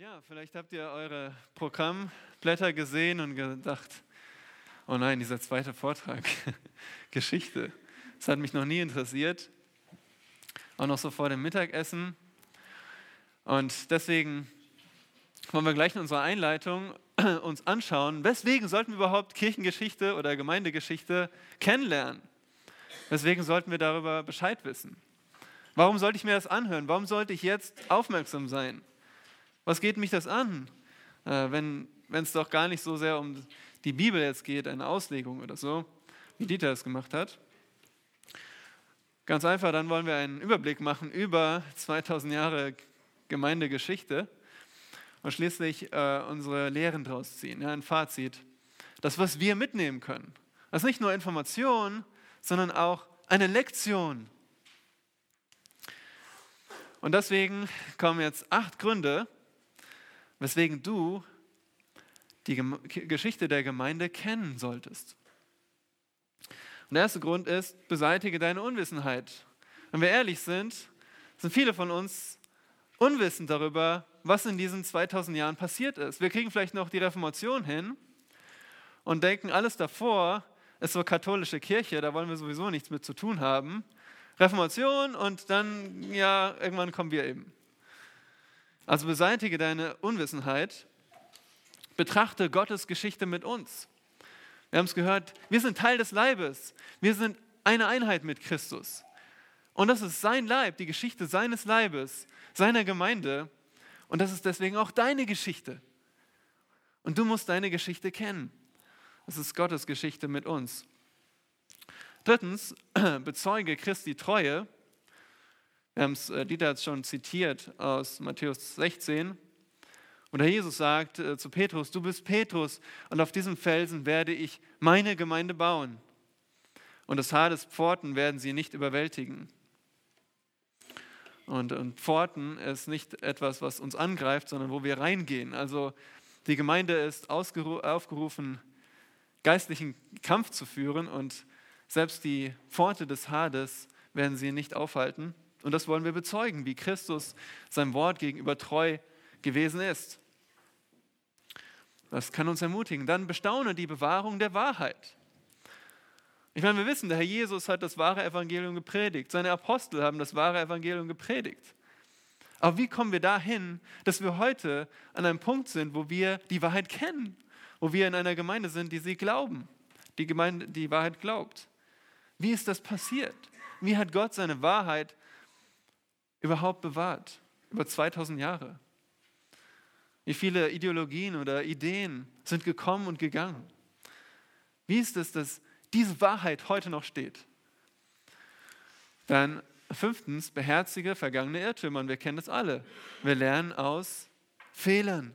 Ja, vielleicht habt ihr eure Programmblätter gesehen und gedacht, oh nein, dieser zweite Vortrag, Geschichte, das hat mich noch nie interessiert. Auch noch so vor dem Mittagessen. Und deswegen wollen wir gleich in unserer Einleitung uns anschauen, weswegen sollten wir überhaupt Kirchengeschichte oder Gemeindegeschichte kennenlernen? Weswegen sollten wir darüber Bescheid wissen? Warum sollte ich mir das anhören? Warum sollte ich jetzt aufmerksam sein? Was geht mich das an, äh, wenn es doch gar nicht so sehr um die Bibel jetzt geht, eine Auslegung oder so, wie Dieter es gemacht hat? Ganz einfach, dann wollen wir einen Überblick machen über 2000 Jahre Gemeindegeschichte und schließlich äh, unsere Lehren daraus ziehen, ein Fazit. Das, was wir mitnehmen können. Das ist nicht nur Information, sondern auch eine Lektion. Und deswegen kommen jetzt acht Gründe, weswegen du die Geschichte der Gemeinde kennen solltest. Und der erste Grund ist, beseitige deine Unwissenheit. Wenn wir ehrlich sind, sind viele von uns unwissend darüber, was in diesen 2000 Jahren passiert ist. Wir kriegen vielleicht noch die Reformation hin und denken, alles davor ist so katholische Kirche, da wollen wir sowieso nichts mit zu tun haben. Reformation und dann, ja, irgendwann kommen wir eben. Also beseitige deine Unwissenheit, betrachte Gottes Geschichte mit uns. Wir haben es gehört, wir sind Teil des Leibes, wir sind eine Einheit mit Christus. Und das ist sein Leib, die Geschichte seines Leibes, seiner Gemeinde. Und das ist deswegen auch deine Geschichte. Und du musst deine Geschichte kennen. Das ist Gottes Geschichte mit uns. Drittens, bezeuge Christi Treue wir haben es, äh, Dieter hat es schon zitiert aus Matthäus 16. Und Herr Jesus sagt äh, zu Petrus, du bist Petrus und auf diesem Felsen werde ich meine Gemeinde bauen. Und das Haar des Pforten werden sie nicht überwältigen. Und, und Pforten ist nicht etwas, was uns angreift, sondern wo wir reingehen. Also die Gemeinde ist aufgerufen, geistlichen Kampf zu führen und selbst die Pforte des Hades werden sie nicht aufhalten. Und das wollen wir bezeugen, wie Christus seinem Wort gegenüber treu gewesen ist. Das kann uns ermutigen. Dann bestaune die Bewahrung der Wahrheit. Ich meine, wir wissen, der Herr Jesus hat das wahre Evangelium gepredigt. Seine Apostel haben das wahre Evangelium gepredigt. Aber wie kommen wir dahin, dass wir heute an einem Punkt sind, wo wir die Wahrheit kennen, wo wir in einer Gemeinde sind, die sie glauben, die Gemeinde die Wahrheit glaubt? Wie ist das passiert? Wie hat Gott seine Wahrheit überhaupt bewahrt? Über 2000 Jahre. Wie viele Ideologien oder Ideen sind gekommen und gegangen? Wie ist es, dass diese Wahrheit heute noch steht? Dann fünftens, beherzige vergangene Irrtümer. Und wir kennen das alle. Wir lernen aus Fehlern.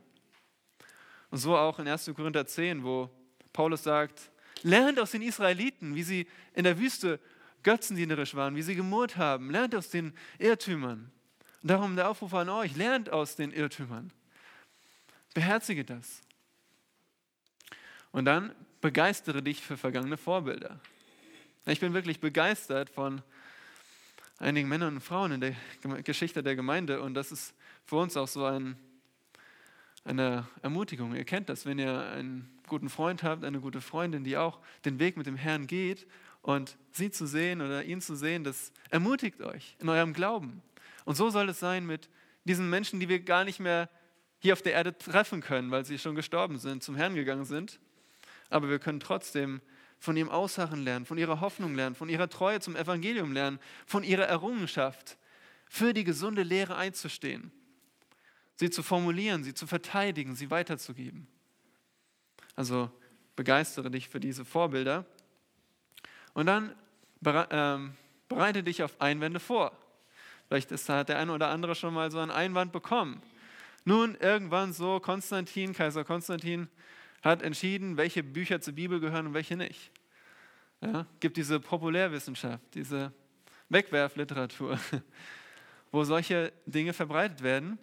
Und so auch in 1. Korinther 10, wo Paulus sagt, lernt aus den Israeliten, wie sie in der Wüste götzendienerisch waren, wie sie gemurrt haben. Lernt aus den Irrtümern. Und darum der Aufruf an euch, lernt aus den Irrtümern. Beherzige das. Und dann begeistere dich für vergangene Vorbilder. Ich bin wirklich begeistert von einigen Männern und Frauen in der Geschichte der Gemeinde und das ist für uns auch so ein, eine Ermutigung. Ihr kennt das, wenn ihr einen guten Freund habt, eine gute Freundin, die auch den Weg mit dem Herrn geht und sie zu sehen oder ihn zu sehen, das ermutigt euch in eurem Glauben. Und so soll es sein mit diesen Menschen, die wir gar nicht mehr hier auf der Erde treffen können, weil sie schon gestorben sind, zum Herrn gegangen sind. Aber wir können trotzdem von ihrem Aussagen lernen, von ihrer Hoffnung lernen, von ihrer Treue zum Evangelium lernen, von ihrer Errungenschaft, für die gesunde Lehre einzustehen, sie zu formulieren, sie zu verteidigen, sie weiterzugeben. Also begeistere dich für diese Vorbilder und dann ähm, bereite dich auf Einwände vor. Vielleicht hat der eine oder andere schon mal so einen Einwand bekommen. Nun, irgendwann so, Konstantin, Kaiser Konstantin, hat entschieden, welche Bücher zur Bibel gehören und welche nicht. Ja, gibt diese Populärwissenschaft, diese Wegwerfliteratur, wo solche Dinge verbreitet werden.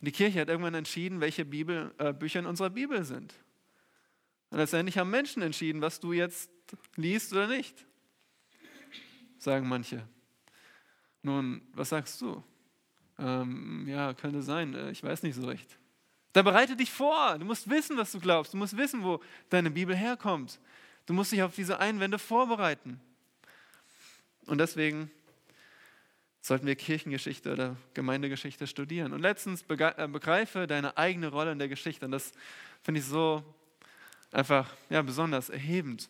Die Kirche hat irgendwann entschieden, welche Bibel, äh, Bücher in unserer Bibel sind. Und letztendlich haben Menschen entschieden, was du jetzt liest oder nicht, sagen manche. Nun, was sagst du? Ähm, ja, könnte sein, äh, ich weiß nicht so recht. Da bereite dich vor. Du musst wissen, was du glaubst. Du musst wissen, wo deine Bibel herkommt. Du musst dich auf diese Einwände vorbereiten. Und deswegen sollten wir Kirchengeschichte oder Gemeindegeschichte studieren. Und letztens äh, begreife deine eigene Rolle in der Geschichte. Und das finde ich so einfach ja, besonders erhebend.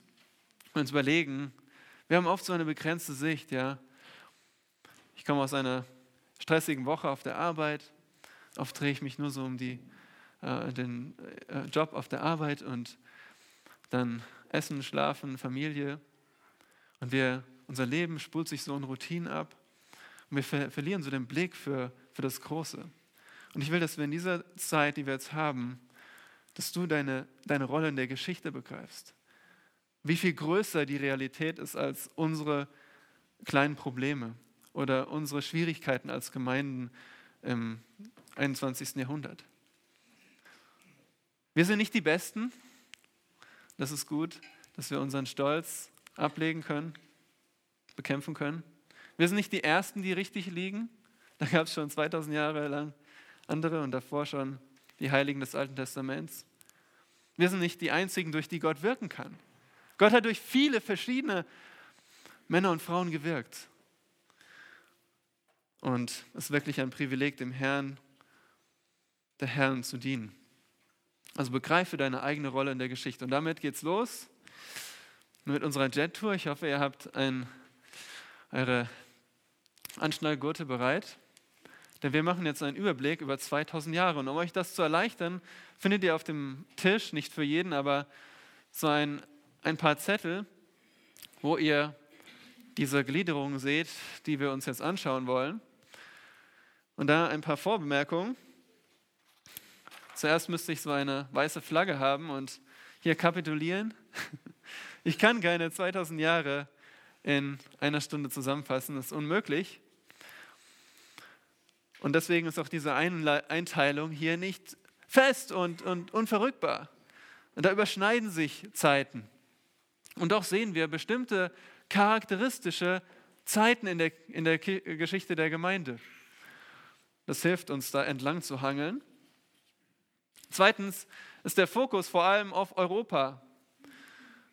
Und uns überlegen, wir haben oft so eine begrenzte Sicht. Ja. Ich komme aus einer stressigen Woche auf der Arbeit. Oft drehe ich mich nur so um die, äh, den äh, Job auf der Arbeit und dann Essen, Schlafen, Familie. Und wir, unser Leben spult sich so in Routinen ab. Und wir ver verlieren so den Blick für, für das Große. Und ich will, dass wir in dieser Zeit, die wir jetzt haben, dass du deine, deine Rolle in der Geschichte begreifst. Wie viel größer die Realität ist als unsere kleinen Probleme oder unsere Schwierigkeiten als Gemeinden im 21. Jahrhundert. Wir sind nicht die Besten. Das ist gut, dass wir unseren Stolz ablegen können, bekämpfen können. Wir sind nicht die Ersten, die richtig liegen. Da gab es schon 2000 Jahre lang andere und davor schon die Heiligen des Alten Testaments. Wir sind nicht die Einzigen, durch die Gott wirken kann. Gott hat durch viele verschiedene Männer und Frauen gewirkt. Und es ist wirklich ein Privileg, dem Herrn, der Herren zu dienen. Also begreife deine eigene Rolle in der Geschichte. Und damit geht's los mit unserer Jet-Tour. Ich hoffe, ihr habt ein, eure Anschnallgurte bereit. Denn wir machen jetzt einen Überblick über 2000 Jahre. Und um euch das zu erleichtern, findet ihr auf dem Tisch, nicht für jeden, aber so ein, ein paar Zettel, wo ihr diese Gliederung seht, die wir uns jetzt anschauen wollen. Und da ein paar Vorbemerkungen. Zuerst müsste ich so eine weiße Flagge haben und hier kapitulieren. Ich kann keine 2000 Jahre in einer Stunde zusammenfassen, das ist unmöglich. Und deswegen ist auch diese Einteilung hier nicht fest und, und unverrückbar. Und da überschneiden sich Zeiten. Und doch sehen wir bestimmte charakteristische Zeiten in der, in der Geschichte der Gemeinde. Das hilft uns da entlang zu hangeln. Zweitens ist der Fokus vor allem auf Europa.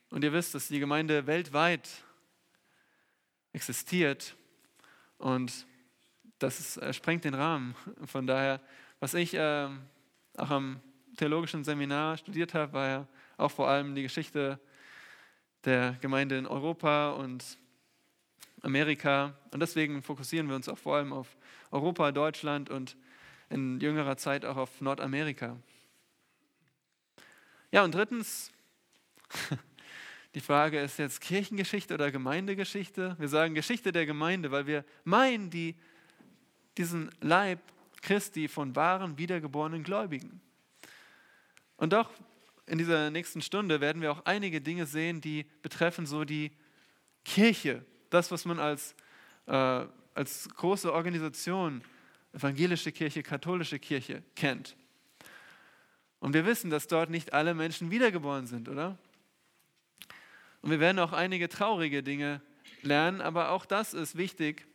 Und ihr wisst, dass die Gemeinde weltweit existiert und das äh, sprengt den Rahmen. Von daher, was ich äh, auch am theologischen Seminar studiert habe, war ja auch vor allem die Geschichte der Gemeinde in Europa und Amerika. Und deswegen fokussieren wir uns auch vor allem auf Europa, Deutschland und in jüngerer Zeit auch auf Nordamerika. Ja, und drittens, die Frage ist jetzt Kirchengeschichte oder Gemeindegeschichte. Wir sagen Geschichte der Gemeinde, weil wir meinen, die diesen Leib Christi von wahren, wiedergeborenen Gläubigen. Und doch in dieser nächsten Stunde werden wir auch einige Dinge sehen, die betreffen so die Kirche, das, was man als, äh, als große Organisation, evangelische Kirche, katholische Kirche kennt. Und wir wissen, dass dort nicht alle Menschen wiedergeboren sind, oder? Und wir werden auch einige traurige Dinge lernen, aber auch das ist wichtig,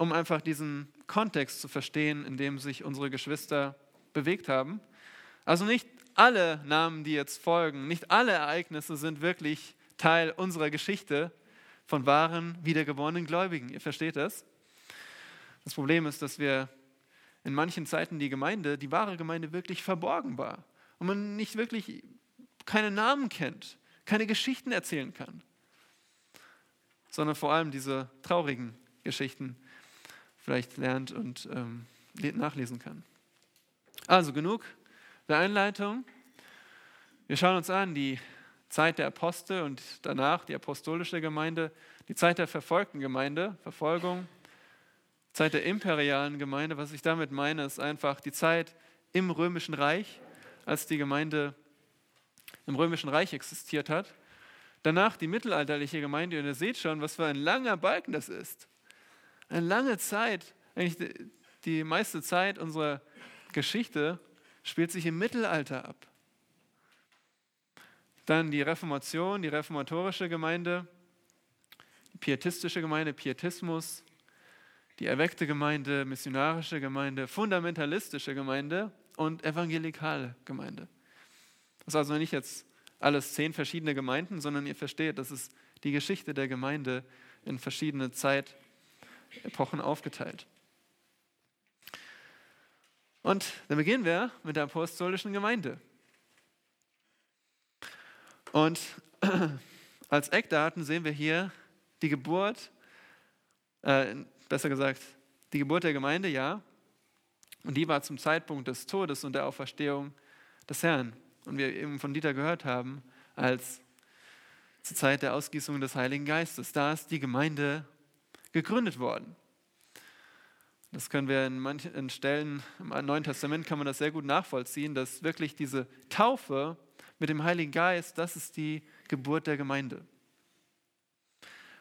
um einfach diesen Kontext zu verstehen, in dem sich unsere Geschwister bewegt haben. Also nicht alle Namen, die jetzt folgen, nicht alle Ereignisse sind wirklich Teil unserer Geschichte von wahren, wiedergeborenen Gläubigen. Ihr versteht das? Das Problem ist, dass wir in manchen Zeiten die Gemeinde, die wahre Gemeinde wirklich verborgen war und man nicht wirklich keine Namen kennt, keine Geschichten erzählen kann, sondern vor allem diese traurigen Geschichten vielleicht lernt und ähm, nachlesen kann. Also genug der Einleitung. Wir schauen uns an die Zeit der Apostel und danach die apostolische Gemeinde, die Zeit der verfolgten Gemeinde, Verfolgung, Zeit der imperialen Gemeinde. Was ich damit meine, ist einfach die Zeit im römischen Reich, als die Gemeinde im römischen Reich existiert hat. Danach die mittelalterliche Gemeinde und ihr seht schon, was für ein langer Balken das ist eine lange Zeit, eigentlich die meiste Zeit unserer Geschichte spielt sich im Mittelalter ab. Dann die Reformation, die reformatorische Gemeinde, die pietistische Gemeinde, Pietismus, die erweckte Gemeinde, missionarische Gemeinde, fundamentalistische Gemeinde und evangelikale Gemeinde. Das ist also nicht jetzt alles zehn verschiedene Gemeinden, sondern ihr versteht, das ist die Geschichte der Gemeinde in verschiedene Zeitepochen aufgeteilt. Und dann beginnen wir mit der apostolischen Gemeinde. Und als Eckdaten sehen wir hier die Geburt, äh, besser gesagt, die Geburt der Gemeinde, ja. Und die war zum Zeitpunkt des Todes und der Auferstehung des Herrn. Und wir eben von Dieter gehört haben, als zur Zeit der Ausgießung des Heiligen Geistes. Da ist die Gemeinde gegründet worden. Das können wir in manchen Stellen im Neuen Testament kann man das sehr gut nachvollziehen, dass wirklich diese Taufe mit dem Heiligen Geist, das ist die Geburt der Gemeinde.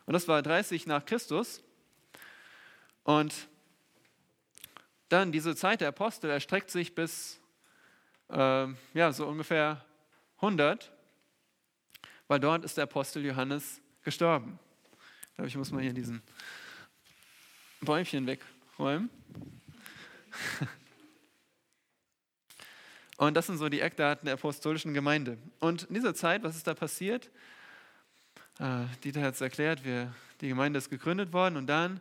Und das war 30 nach Christus. Und dann diese Zeit der Apostel erstreckt sich bis äh, ja, so ungefähr 100, weil dort ist der Apostel Johannes gestorben. Ich glaube, ich muss mal hier diesen Bäumchen wegräumen. Und das sind so die Eckdaten der apostolischen Gemeinde. Und in dieser Zeit, was ist da passiert? Äh, Dieter hat es erklärt, wir, die Gemeinde ist gegründet worden und dann,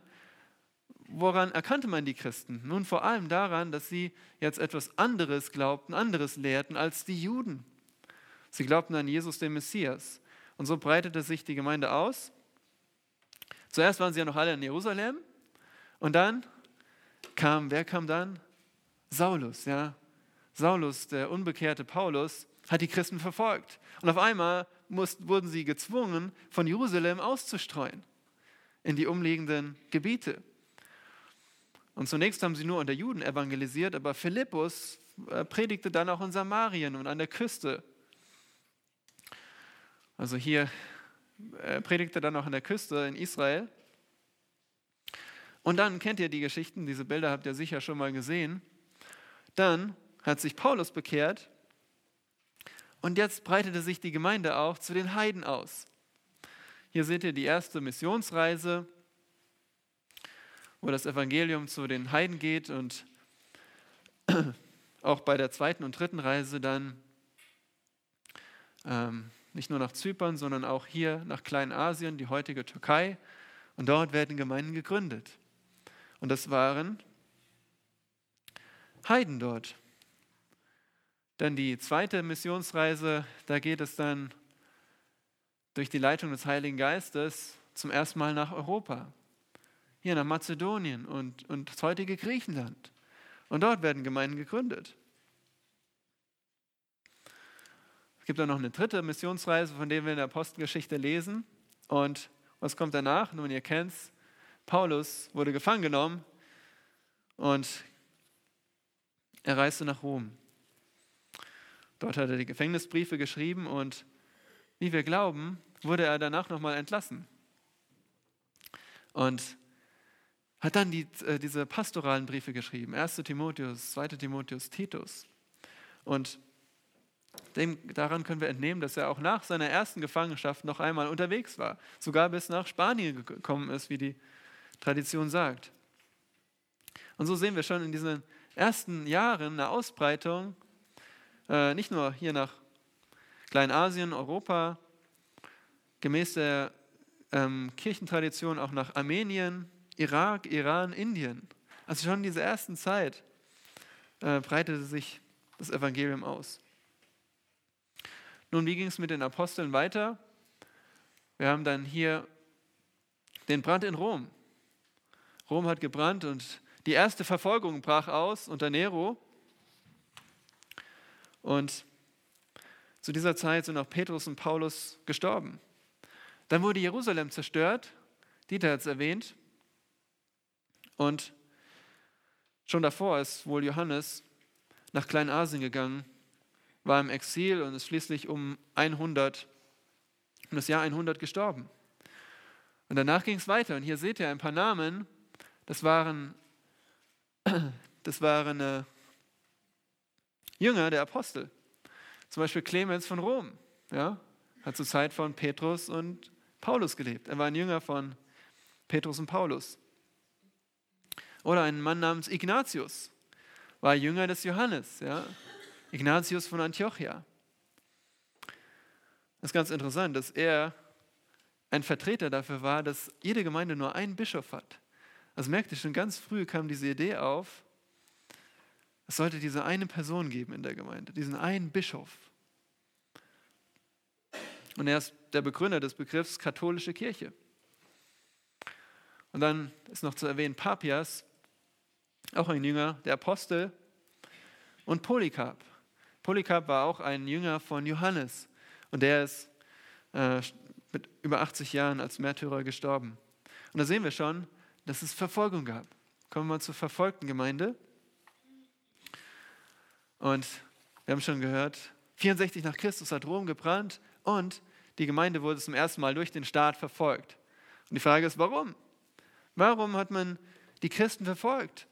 woran erkannte man die Christen? Nun vor allem daran, dass sie jetzt etwas anderes glaubten, anderes lehrten als die Juden. Sie glaubten an Jesus, den Messias. Und so breitete sich die Gemeinde aus. Zuerst waren sie ja noch alle in Jerusalem und dann kam, wer kam dann? Saulus, ja, Saulus, der unbekehrte Paulus, hat die Christen verfolgt. Und auf einmal mussten, wurden sie gezwungen, von Jerusalem auszustreuen in die umliegenden Gebiete. Und zunächst haben sie nur unter Juden evangelisiert, aber Philippus äh, predigte dann auch in Samarien und an der Küste. Also hier er predigte dann auch an der Küste in Israel. Und dann kennt ihr die Geschichten, diese Bilder habt ihr sicher schon mal gesehen. Dann hat sich Paulus bekehrt und jetzt breitete sich die Gemeinde auch zu den Heiden aus. Hier seht ihr die erste Missionsreise, wo das Evangelium zu den Heiden geht und auch bei der zweiten und dritten Reise dann ähm, nicht nur nach Zypern, sondern auch hier nach Kleinasien, die heutige Türkei. Und dort werden Gemeinden gegründet. Und das waren Heiden dort. Dann die zweite Missionsreise, da geht es dann durch die Leitung des Heiligen Geistes zum ersten Mal nach Europa. Hier nach Mazedonien und, und das heutige Griechenland. Und dort werden Gemeinden gegründet. Es gibt dann noch eine dritte Missionsreise, von der wir in der Apostelgeschichte lesen. Und was kommt danach? Nun, ihr kennt es. Paulus wurde gefangen genommen und er reiste nach Rom. Dort hat er die Gefängnisbriefe geschrieben und wie wir glauben, wurde er danach nochmal entlassen. Und hat dann die, äh, diese pastoralen Briefe geschrieben, 1. Timotheus, 2. Timotheus, Titus. Und dem, daran können wir entnehmen, dass er auch nach seiner ersten Gefangenschaft noch einmal unterwegs war, sogar bis nach Spanien gekommen ist, wie die Tradition sagt. Und so sehen wir schon in diesen ersten Jahren eine Ausbreitung äh, nicht nur hier nach Kleinasien, Europa, gemäß der ähm, Kirchentradition auch nach Armenien, Irak, Iran, Indien. Also schon in dieser ersten Zeit äh, breitete sich das Evangelium aus. Nun, wie ging es mit den Aposteln weiter? Wir haben dann hier den Brand in Rom. Rom hat gebrannt und die erste Verfolgung brach aus unter Nero. Und zu dieser Zeit sind auch Petrus und Paulus gestorben. Dann wurde Jerusalem zerstört, Dieter hat es erwähnt. Und schon davor ist wohl Johannes nach Kleinasien gegangen, war im Exil und ist schließlich um 100, um das Jahr 100 gestorben. Und danach ging es weiter. Und hier seht ihr ein paar Namen. Das waren, das waren äh, Jünger der Apostel. Zum Beispiel Clemens von Rom, ja, hat zur Zeit von Petrus und Paulus gelebt. Er war ein Jünger von Petrus und Paulus. Oder ein Mann namens Ignatius, war Jünger des Johannes, ja? Ignatius von Antiochia. Das ist ganz interessant, dass er ein Vertreter dafür war, dass jede Gemeinde nur einen Bischof hat. Also merkt ihr, schon ganz früh kam diese Idee auf, es sollte diese eine Person geben in der Gemeinde, diesen einen Bischof. Und er ist der Begründer des Begriffs katholische Kirche. Und dann ist noch zu erwähnen Papias, auch ein Jünger der Apostel, und Polycarp. Polycarp war auch ein Jünger von Johannes und der ist äh, mit über 80 Jahren als Märtyrer gestorben. Und da sehen wir schon, dass es Verfolgung gab. Kommen wir mal zur verfolgten Gemeinde. Und wir haben schon gehört, 64 nach Christus hat Rom gebrannt und die Gemeinde wurde zum ersten Mal durch den Staat verfolgt. Und die Frage ist, warum? Warum hat man die Christen verfolgt?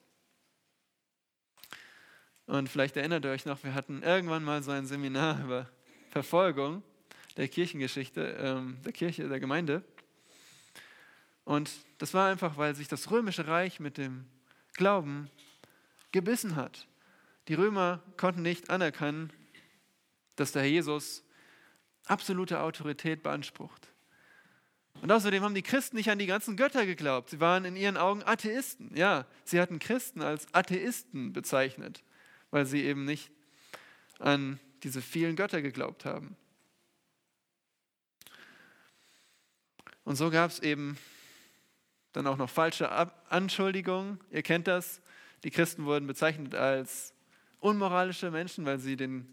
Und vielleicht erinnert ihr euch noch, wir hatten irgendwann mal so ein Seminar über Verfolgung der Kirchengeschichte, ähm, der Kirche, der Gemeinde. Und das war einfach, weil sich das römische Reich mit dem Glauben gebissen hat. Die Römer konnten nicht anerkennen, dass der Herr Jesus absolute Autorität beansprucht. Und außerdem haben die Christen nicht an die ganzen Götter geglaubt. Sie waren in ihren Augen Atheisten. Ja, sie hatten Christen als Atheisten bezeichnet, weil sie eben nicht an diese vielen Götter geglaubt haben. Und so gab es eben dann auch noch falsche Anschuldigungen. Ihr kennt das. Die Christen wurden bezeichnet als unmoralische Menschen, weil sie den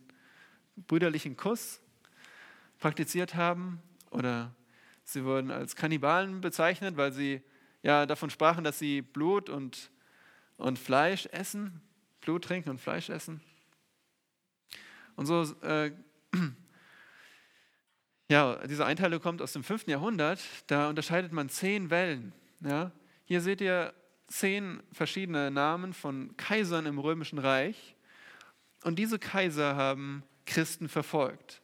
brüderlichen Kuss praktiziert haben. Oder sie wurden als Kannibalen bezeichnet, weil sie ja davon sprachen, dass sie Blut und, und Fleisch essen, Blut trinken und Fleisch essen. Und so, äh, ja, diese Einteilung kommt aus dem 5. Jahrhundert. Da unterscheidet man zehn Wellen. Ja? Hier seht ihr zehn verschiedene Namen von Kaisern im Römischen Reich. Und diese Kaiser haben Christen verfolgt.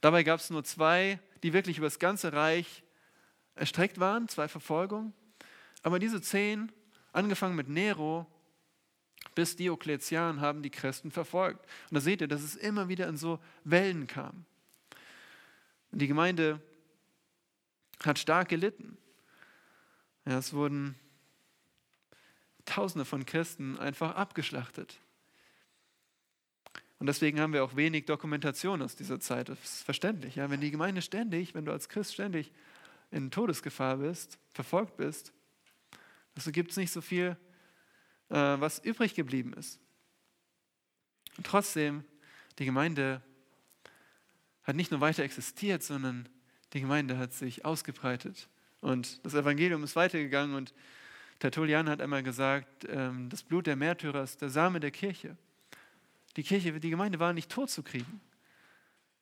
Dabei gab es nur zwei, die wirklich über das ganze Reich erstreckt waren, zwei Verfolgungen. Aber diese zehn, angefangen mit Nero bis Diokletian, haben die Christen verfolgt. Und da seht ihr, dass es immer wieder in so Wellen kam. Und die Gemeinde hat stark gelitten. Ja, es wurden Tausende von Christen einfach abgeschlachtet. Und deswegen haben wir auch wenig Dokumentation aus dieser Zeit. Das ist verständlich. Ja? Wenn die Gemeinde ständig, wenn du als Christ ständig in Todesgefahr bist, verfolgt bist, also gibt es nicht so viel, äh, was übrig geblieben ist. Und trotzdem, die Gemeinde hat nicht nur weiter existiert, sondern die Gemeinde hat sich ausgebreitet. Und das Evangelium ist weitergegangen und Tertullian hat einmal gesagt, ähm, das Blut der Märtyrer ist der Same der Kirche. Die Kirche, die Gemeinde war nicht tot zu kriegen.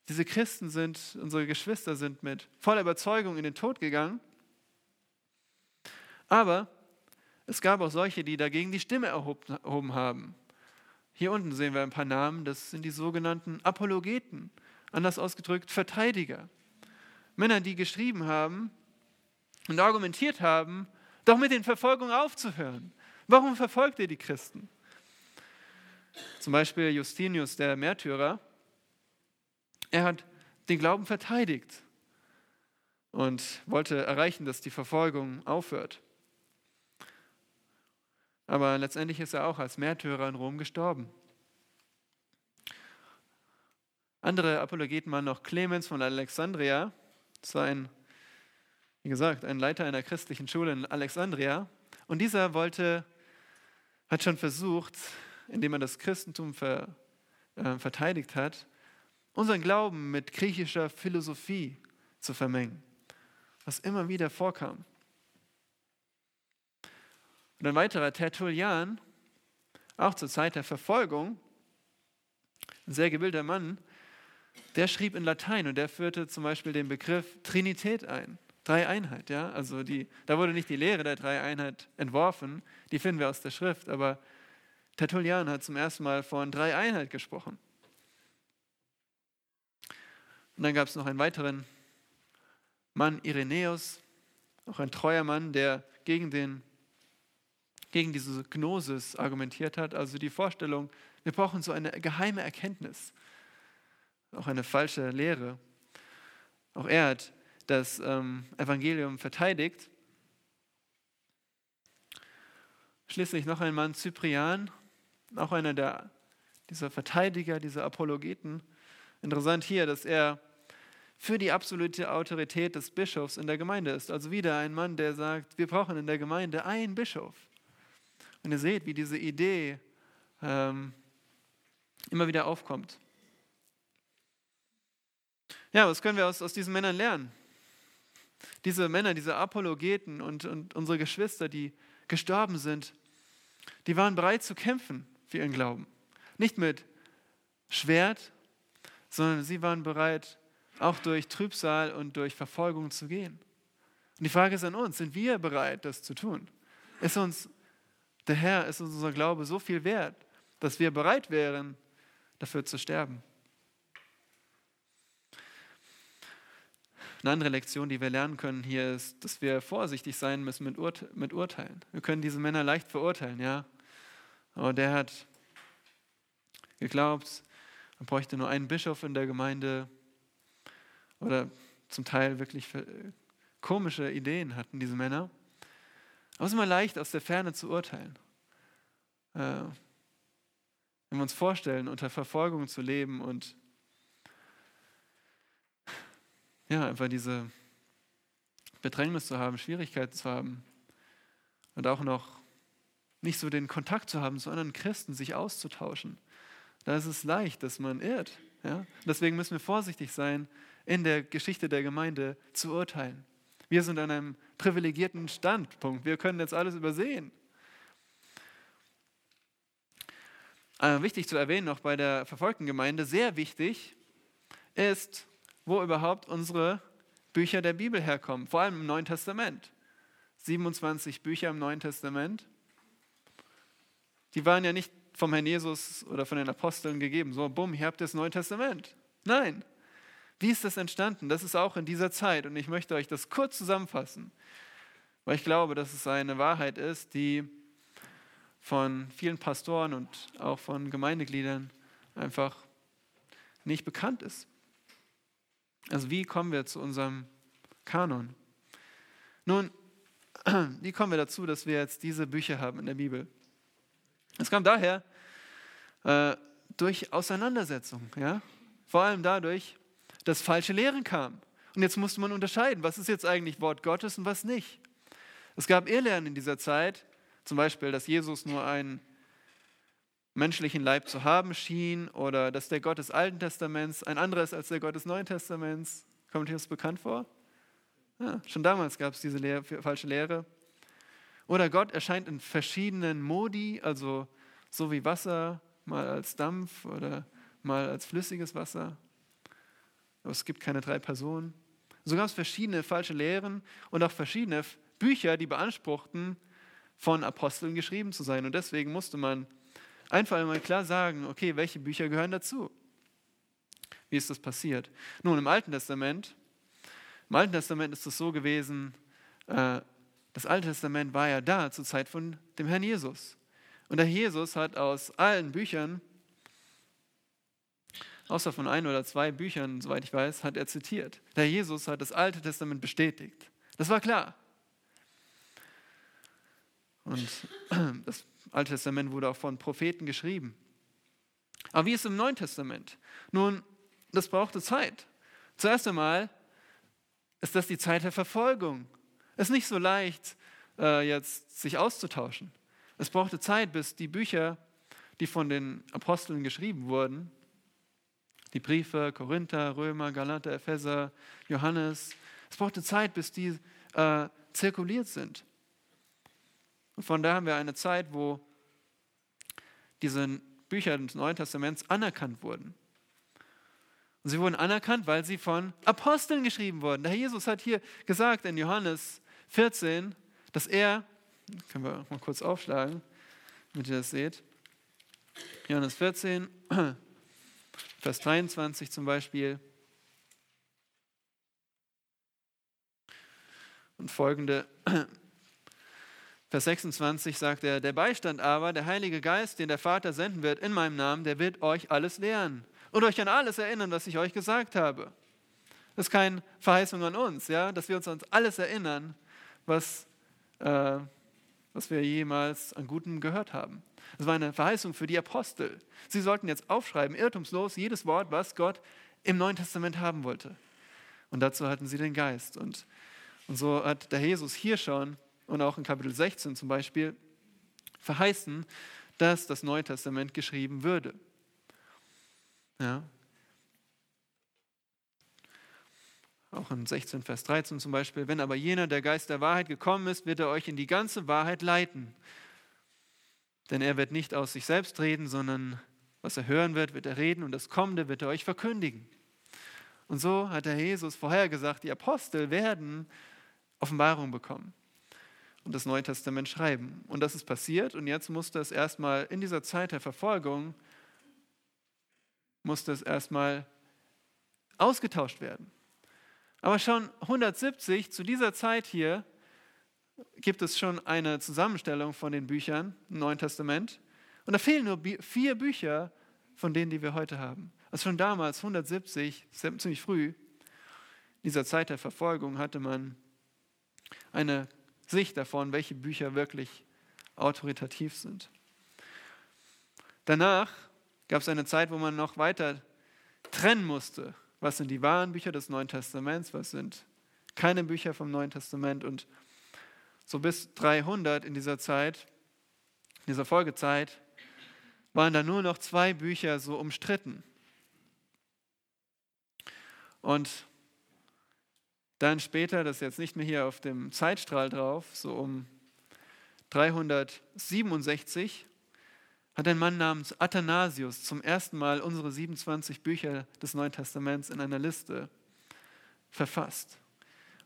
Diese Christen sind, unsere Geschwister sind mit voller Überzeugung in den Tod gegangen. Aber es gab auch solche, die dagegen die Stimme erhoben haben. Hier unten sehen wir ein paar Namen, das sind die sogenannten Apologeten, anders ausgedrückt Verteidiger. Männer, die geschrieben haben, und argumentiert haben, doch mit den Verfolgungen aufzuhören. Warum verfolgt ihr die Christen? Zum Beispiel Justinius, der Märtyrer, er hat den Glauben verteidigt und wollte erreichen, dass die Verfolgung aufhört. Aber letztendlich ist er auch als Märtyrer in Rom gestorben. Andere Apologeten waren noch Clemens von Alexandria, das war ein wie gesagt, ein Leiter einer christlichen Schule in Alexandria. Und dieser wollte, hat schon versucht, indem er das Christentum ver, äh, verteidigt hat, unseren Glauben mit griechischer Philosophie zu vermengen, was immer wieder vorkam. Und ein weiterer Tertullian, auch zur Zeit der Verfolgung, ein sehr gebildeter Mann, der schrieb in Latein und der führte zum Beispiel den Begriff Trinität ein. Dreieinheit, ja. Also die, da wurde nicht die Lehre der Dreieinheit entworfen, die finden wir aus der Schrift, aber Tertullian hat zum ersten Mal von Dreieinheit gesprochen. Und dann gab es noch einen weiteren Mann, Irenäus, auch ein treuer Mann, der gegen den gegen diese Gnosis argumentiert hat, also die Vorstellung, wir brauchen so eine geheime Erkenntnis, auch eine falsche Lehre. Auch er hat das ähm, Evangelium verteidigt. Schließlich noch ein Mann, Cyprian, auch einer der, dieser Verteidiger, dieser Apologeten. Interessant hier, dass er für die absolute Autorität des Bischofs in der Gemeinde ist. Also wieder ein Mann, der sagt, wir brauchen in der Gemeinde einen Bischof. Und ihr seht, wie diese Idee ähm, immer wieder aufkommt. Ja, was können wir aus, aus diesen Männern lernen? Diese Männer, diese Apologeten und, und unsere Geschwister, die gestorben sind, die waren bereit zu kämpfen für ihren Glauben. Nicht mit Schwert, sondern sie waren bereit, auch durch Trübsal und durch Verfolgung zu gehen. Und die Frage ist an uns, sind wir bereit, das zu tun? Ist uns der Herr, ist unser Glaube so viel wert, dass wir bereit wären, dafür zu sterben? Eine andere Lektion, die wir lernen können hier, ist, dass wir vorsichtig sein müssen mit, Urte mit Urteilen. Wir können diese Männer leicht verurteilen, ja. Aber der hat geglaubt, man bräuchte nur einen Bischof in der Gemeinde oder zum Teil wirklich komische Ideen hatten diese Männer. Aber es ist immer leicht, aus der Ferne zu urteilen. Äh, wenn wir uns vorstellen, unter Verfolgung zu leben und ja, einfach diese Bedrängnis zu haben, Schwierigkeiten zu haben und auch noch nicht so den Kontakt zu haben zu anderen Christen, sich auszutauschen. Da ist es leicht, dass man irrt. Ja? Deswegen müssen wir vorsichtig sein, in der Geschichte der Gemeinde zu urteilen. Wir sind an einem privilegierten Standpunkt. Wir können jetzt alles übersehen. Aber äh, wichtig zu erwähnen noch bei der verfolgten Gemeinde, sehr wichtig ist, wo überhaupt unsere Bücher der Bibel herkommen, vor allem im Neuen Testament. 27 Bücher im Neuen Testament. Die waren ja nicht vom Herrn Jesus oder von den Aposteln gegeben. So, bumm, hier habt ihr das Neue Testament. Nein, wie ist das entstanden? Das ist auch in dieser Zeit und ich möchte euch das kurz zusammenfassen, weil ich glaube, dass es eine Wahrheit ist, die von vielen Pastoren und auch von Gemeindegliedern einfach nicht bekannt ist. Also wie kommen wir zu unserem Kanon? Nun, wie kommen wir dazu, dass wir jetzt diese Bücher haben in der Bibel? Es kam daher äh, durch Auseinandersetzungen, ja? vor allem dadurch, dass falsche Lehren kamen. Und jetzt musste man unterscheiden, was ist jetzt eigentlich Wort Gottes und was nicht. Es gab Irrlernen in dieser Zeit, zum Beispiel, dass Jesus nur einen menschlichen Leib zu haben schien oder dass der Gott des Alten Testaments ein anderer ist als der Gott des Neuen Testaments. Kommt euch das bekannt vor? Ja, schon damals gab es diese Lehre, falsche Lehre. Oder Gott erscheint in verschiedenen Modi, also so wie Wasser, mal als Dampf oder mal als flüssiges Wasser aber es gibt keine drei Personen. So gab es verschiedene falsche Lehren und auch verschiedene Bücher, die beanspruchten, von Aposteln geschrieben zu sein. Und deswegen musste man einfach einmal klar sagen, okay, welche Bücher gehören dazu? Wie ist das passiert? Nun, im Alten Testament, im Alten Testament ist es so gewesen, äh, das Alte Testament war ja da zur Zeit von dem Herrn Jesus. Und der Jesus hat aus allen Büchern außer von ein oder zwei Büchern, soweit ich weiß, hat er zitiert. Der Jesus hat das Alte Testament bestätigt. Das war klar. Und das Alte Testament wurde auch von Propheten geschrieben. Aber wie ist es im Neuen Testament? Nun, das brauchte Zeit. Zuerst einmal ist das die Zeit der Verfolgung. Es ist nicht so leicht, äh, jetzt sich auszutauschen. Es brauchte Zeit, bis die Bücher, die von den Aposteln geschrieben wurden, die Briefe, Korinther, Römer, Galater, Epheser, Johannes. Es brauchte Zeit, bis die äh, zirkuliert sind. Und von da haben wir eine Zeit, wo diese Bücher des Neuen Testaments anerkannt wurden. Und sie wurden anerkannt, weil sie von Aposteln geschrieben wurden. Der Herr Jesus hat hier gesagt in Johannes 14, dass er, können wir mal kurz aufschlagen, damit ihr das seht, Johannes 14, Vers 23 zum Beispiel. Und folgende Vers 26 sagt er, der Beistand aber, der Heilige Geist, den der Vater senden wird in meinem Namen, der wird euch alles lehren und euch an alles erinnern, was ich euch gesagt habe. Das ist keine Verheißung an uns, ja, dass wir uns an alles erinnern, was, äh, was wir jemals an Gutem gehört haben. Das war eine Verheißung für die Apostel. Sie sollten jetzt aufschreiben, irrtumslos, jedes Wort, was Gott im Neuen Testament haben wollte. Und dazu hatten sie den Geist. Und, und so hat der Jesus hier schon und auch in Kapitel 16 zum Beispiel verheißen, dass das Neue Testament geschrieben würde. Ja. Auch in 16, Vers 13 zum Beispiel, wenn aber jener, der Geist der Wahrheit gekommen ist, wird er euch in die ganze Wahrheit leiten. Denn er wird nicht aus sich selbst reden, sondern was er hören wird, wird er reden und das Kommende wird er euch verkündigen. Und so hat der Jesus vorhergesagt, die Apostel werden Offenbarung bekommen und das Neue Testament schreiben. Und das ist passiert und jetzt musste es erstmal in dieser Zeit der Verfolgung, musste es erstmal ausgetauscht werden. Aber schon 170 zu dieser Zeit hier gibt es schon eine Zusammenstellung von den Büchern im Neuen Testament. Und da fehlen nur vier Bücher von denen, die wir heute haben. Also schon damals, 170, ziemlich früh, in dieser Zeit der Verfolgung, hatte man eine Sicht davon, welche Bücher wirklich autoritativ sind. Danach gab es eine Zeit, wo man noch weiter trennen musste. Was sind die wahren Bücher des Neuen Testaments? Was sind keine Bücher vom Neuen Testament? Und so bis 300 in dieser Zeit, in dieser Folgezeit, waren da nur noch zwei Bücher so umstritten. Und dann später, das ist jetzt nicht mehr hier auf dem Zeitstrahl drauf, so um 367, hat ein Mann namens Athanasius zum ersten Mal unsere 27 Bücher des Neuen Testaments in einer Liste verfasst.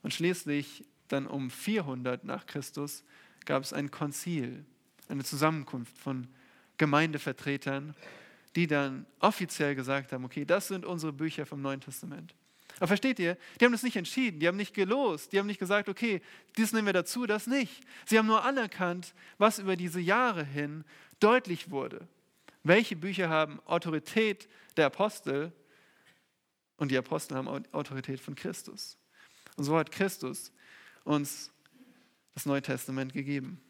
Und schließlich dann um 400 nach Christus gab es ein Konzil, eine Zusammenkunft von Gemeindevertretern, die dann offiziell gesagt haben, okay, das sind unsere Bücher vom Neuen Testament. Aber versteht ihr, die haben das nicht entschieden, die haben nicht gelost, die haben nicht gesagt, okay, dies nehmen wir dazu, das nicht. Sie haben nur anerkannt, was über diese Jahre hin deutlich wurde. Welche Bücher haben Autorität der Apostel und die Apostel haben Autorität von Christus. Und so hat Christus uns das Neue Testament gegeben.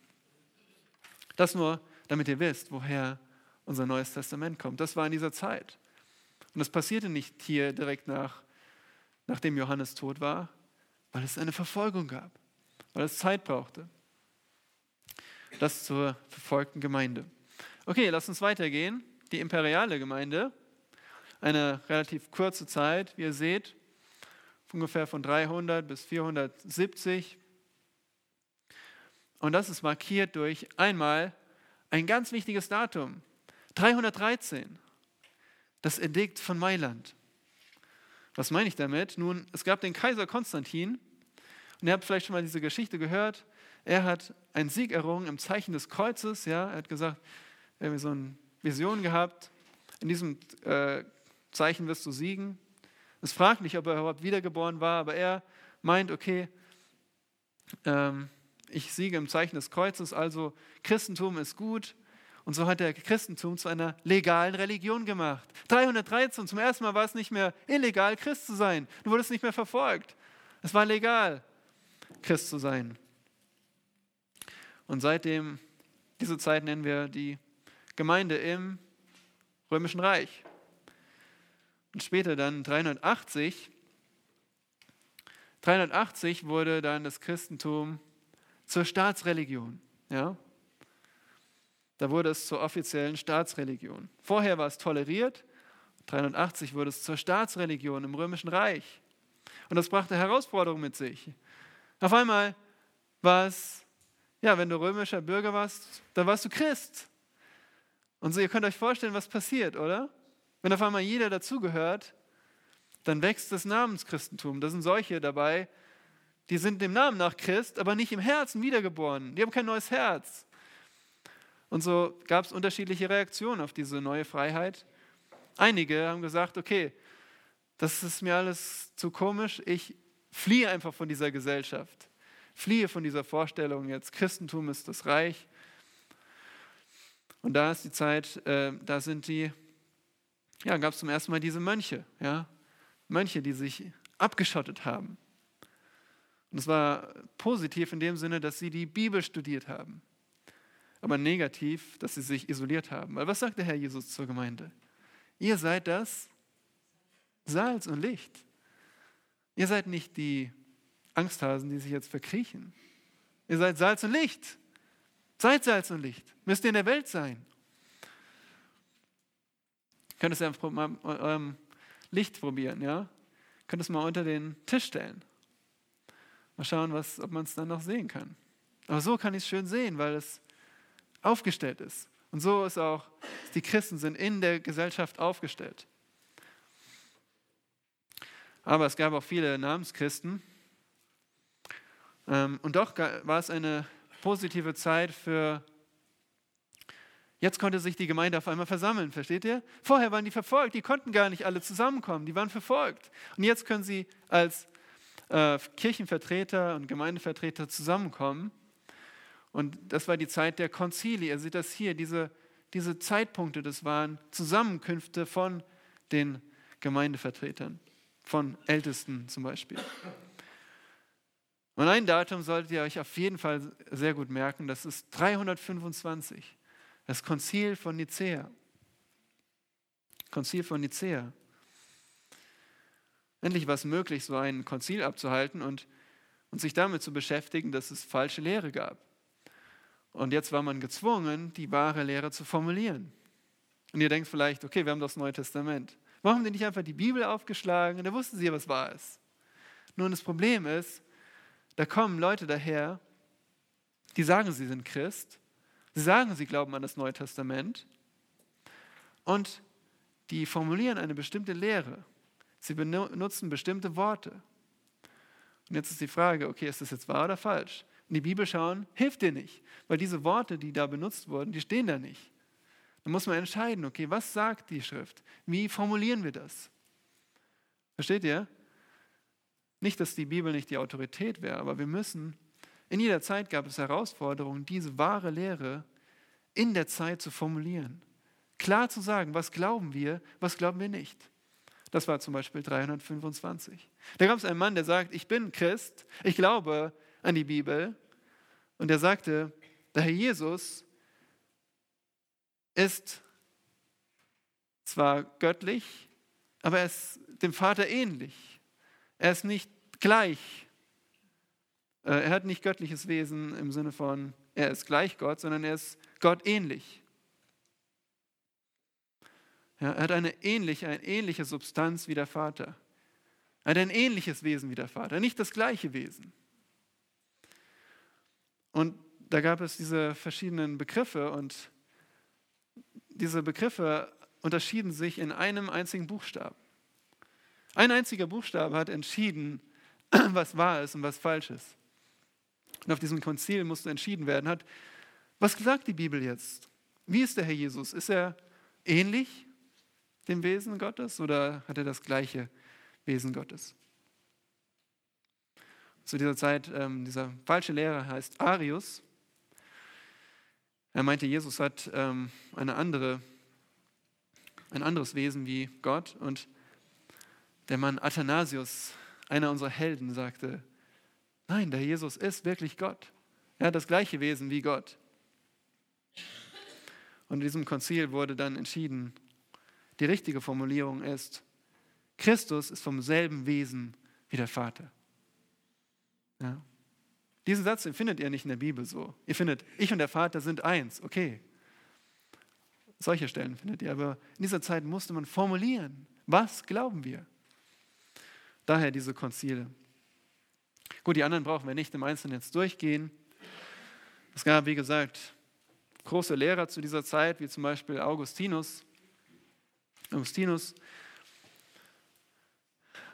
Das nur, damit ihr wisst, woher unser Neues Testament kommt. Das war in dieser Zeit. Und das passierte nicht hier direkt nach, nachdem Johannes tot war, weil es eine Verfolgung gab, weil es Zeit brauchte. Das zur verfolgten Gemeinde. Okay, lass uns weitergehen. Die imperiale Gemeinde, eine relativ kurze Zeit, wie ihr seht, ungefähr von 300 bis 470. Und das ist markiert durch einmal ein ganz wichtiges Datum, 313, das Edikt von Mailand. Was meine ich damit? Nun, es gab den Kaiser Konstantin, und ihr habt vielleicht schon mal diese Geschichte gehört. Er hat einen Sieg errungen im Zeichen des Kreuzes. Ja, er hat gesagt, er hat so eine Vision gehabt. In diesem äh, Zeichen wirst du siegen. Es fragt nicht, ob er überhaupt wiedergeboren war, aber er meint, okay, ähm, ich siege im Zeichen des Kreuzes, also Christentum ist gut. Und so hat er Christentum zu einer legalen Religion gemacht. 313, zum ersten Mal war es nicht mehr illegal, Christ zu sein. Du wurdest nicht mehr verfolgt. Es war legal, Christ zu sein. Und seitdem, diese Zeit nennen wir die Gemeinde im Römischen Reich. Und später dann 380, 380 wurde dann das Christentum zur Staatsreligion. Ja? Da wurde es zur offiziellen Staatsreligion. Vorher war es toleriert, 380 wurde es zur Staatsreligion im Römischen Reich. Und das brachte Herausforderungen mit sich. Auf einmal war es, ja, wenn du römischer Bürger warst, dann warst du Christ. Und so, ihr könnt euch vorstellen, was passiert, oder? Wenn auf einmal jeder dazugehört, dann wächst das Namenschristentum. Da sind solche dabei, die sind dem Namen nach Christ, aber nicht im Herzen wiedergeboren. Die haben kein neues Herz. Und so gab es unterschiedliche Reaktionen auf diese neue Freiheit. Einige haben gesagt, okay, das ist mir alles zu komisch, ich fliehe einfach von dieser Gesellschaft. fliehe von dieser Vorstellung, jetzt Christentum ist das Reich. Und da ist die Zeit, äh, da sind die, ja, gab es zum ersten Mal diese Mönche, ja, Mönche, die sich abgeschottet haben. Und es war positiv in dem Sinne, dass sie die Bibel studiert haben, aber negativ, dass sie sich isoliert haben. Weil was sagt der Herr Jesus zur Gemeinde? Ihr seid das Salz und Licht. Ihr seid nicht die Angsthasen, die sich jetzt verkriechen. Ihr seid Salz und Licht. Seid Salz und Licht. Müsst ihr in der Welt sein. Könnt es ja mal eurem Licht probieren, ja? Könnt es mal unter den Tisch stellen. Mal schauen, was, ob man es dann noch sehen kann. Aber so kann ich es schön sehen, weil es aufgestellt ist. Und so ist auch, die Christen sind in der Gesellschaft aufgestellt. Aber es gab auch viele Namenschristen, ähm, und doch war es eine positive Zeit für, jetzt konnte sich die Gemeinde auf einmal versammeln, versteht ihr? Vorher waren die verfolgt, die konnten gar nicht alle zusammenkommen, die waren verfolgt. Und jetzt können sie als äh, Kirchenvertreter und Gemeindevertreter zusammenkommen. Und das war die Zeit der Konzili. Ihr seht das hier, diese, diese Zeitpunkte, das waren Zusammenkünfte von den Gemeindevertretern, von Ältesten zum Beispiel. Und ein Datum solltet ihr euch auf jeden Fall sehr gut merken, das ist 325, das Konzil von Nicäa. Konzil von Nicäa. Endlich war es möglich, so ein Konzil abzuhalten und, und sich damit zu beschäftigen, dass es falsche Lehre gab. Und jetzt war man gezwungen, die wahre Lehre zu formulieren. Und ihr denkt vielleicht, okay, wir haben das Neue Testament. Warum haben die nicht einfach die Bibel aufgeschlagen? Und da wussten sie ja, was wahr ist. Nun, das Problem ist, da kommen Leute daher, die sagen, sie sind Christ, sie sagen, sie glauben an das Neue Testament und die formulieren eine bestimmte Lehre. Sie benutzen bestimmte Worte. Und jetzt ist die Frage, okay, ist das jetzt wahr oder falsch? In die Bibel schauen hilft dir nicht, weil diese Worte, die da benutzt wurden, die stehen da nicht. Dann muss man entscheiden, okay, was sagt die Schrift? Wie formulieren wir das? Versteht ihr? Nicht, dass die Bibel nicht die Autorität wäre, aber wir müssen, in jeder Zeit gab es Herausforderungen, diese wahre Lehre in der Zeit zu formulieren. Klar zu sagen, was glauben wir, was glauben wir nicht. Das war zum Beispiel 325. Da gab es einen Mann, der sagt, ich bin Christ, ich glaube an die Bibel. Und er sagte, der Herr Jesus ist zwar göttlich, aber er ist dem Vater ähnlich. Er ist nicht gleich. Äh, er hat nicht göttliches Wesen im Sinne von, er ist gleich Gott, sondern er ist Gott ähnlich. Ja, er hat eine ähnliche, eine ähnliche Substanz wie der Vater. Er hat ein ähnliches Wesen wie der Vater, nicht das gleiche Wesen. Und da gab es diese verschiedenen Begriffe und diese Begriffe unterschieden sich in einem einzigen Buchstaben. Ein einziger Buchstabe hat entschieden, was wahr ist und was falsch ist. Und auf diesem Konzil musste entschieden werden, hat, was sagt die Bibel jetzt? Wie ist der Herr Jesus? Ist er ähnlich dem Wesen Gottes oder hat er das gleiche Wesen Gottes? Zu dieser Zeit, ähm, dieser falsche Lehrer heißt Arius. Er meinte, Jesus hat ähm, eine andere, ein anderes Wesen wie Gott und der Mann Athanasius, einer unserer Helden, sagte, nein, der Jesus ist wirklich Gott. Er hat das gleiche Wesen wie Gott. Und in diesem Konzil wurde dann entschieden, die richtige Formulierung ist, Christus ist vom selben Wesen wie der Vater. Ja. Diesen Satz findet ihr nicht in der Bibel so. Ihr findet, ich und der Vater sind eins, okay. Solche Stellen findet ihr, aber in dieser Zeit musste man formulieren, was glauben wir? Daher diese Konzile. Gut, die anderen brauchen wir nicht im Einzelnen jetzt durchgehen. Es gab, wie gesagt, große Lehrer zu dieser Zeit, wie zum Beispiel Augustinus. Augustinus,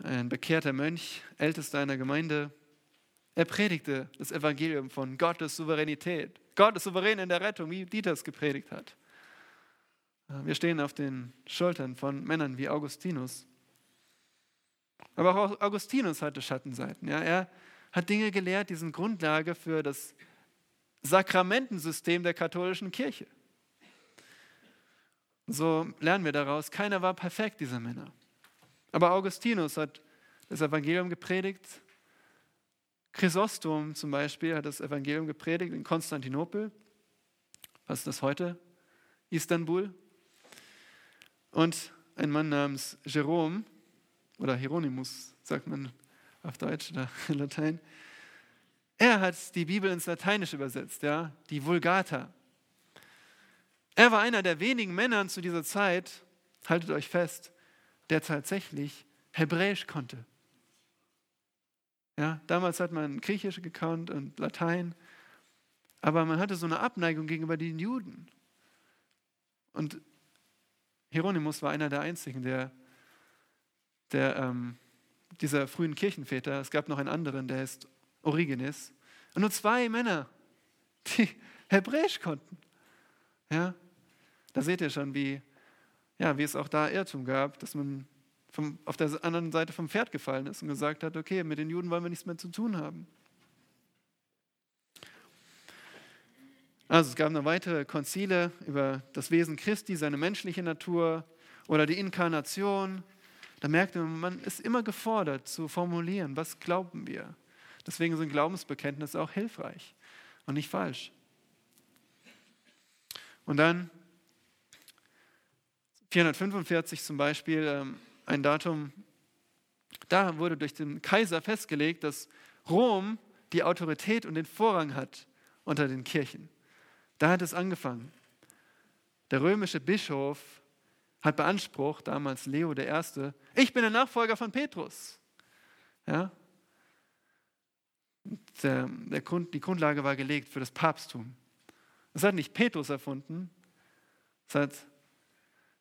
ein bekehrter Mönch, ältester einer Gemeinde. Er predigte das Evangelium von Gottes Souveränität. Gott ist souverän in der Rettung, wie Dieter es gepredigt hat. Wir stehen auf den Schultern von Männern wie Augustinus. Aber auch Augustinus hatte Schattenseiten. Ja? Er hat Dinge gelehrt, die sind Grundlage für das Sakramentensystem der katholischen Kirche. So lernen wir daraus, keiner war perfekt, dieser Männer. Aber Augustinus hat das Evangelium gepredigt. Chrysostom zum Beispiel hat das Evangelium gepredigt in Konstantinopel. Was ist das heute? Istanbul. Und ein Mann namens Jerome, oder Hieronymus, sagt man auf Deutsch oder Latein, er hat die Bibel ins Lateinische übersetzt, ja, die Vulgata. Er war einer der wenigen Männer zu dieser Zeit, haltet euch fest, der tatsächlich Hebräisch konnte. Ja, damals hat man Griechisch gekannt und Latein, aber man hatte so eine Abneigung gegenüber den Juden. Und Hieronymus war einer der einzigen, der, der ähm, dieser frühen Kirchenväter, es gab noch einen anderen, der heißt Origenes, und nur zwei Männer, die Hebräisch konnten. Ja, da seht ihr schon, wie, ja, wie es auch da Irrtum gab, dass man vom, auf der anderen Seite vom Pferd gefallen ist und gesagt hat, okay, mit den Juden wollen wir nichts mehr zu tun haben. Also es gab noch weitere Konzile über das Wesen Christi, seine menschliche Natur oder die Inkarnation. Da merkte man, man ist immer gefordert zu formulieren, was glauben wir. Deswegen sind Glaubensbekenntnisse auch hilfreich und nicht falsch. Und dann 445 zum Beispiel, ähm, ein Datum, da wurde durch den Kaiser festgelegt, dass Rom die Autorität und den Vorrang hat unter den Kirchen. Da hat es angefangen. Der römische Bischof hat beansprucht, damals Leo I., ich bin der Nachfolger von Petrus. Ja? Der, der Grund, die Grundlage war gelegt für das Papsttum. Das hat nicht Petrus erfunden, es hat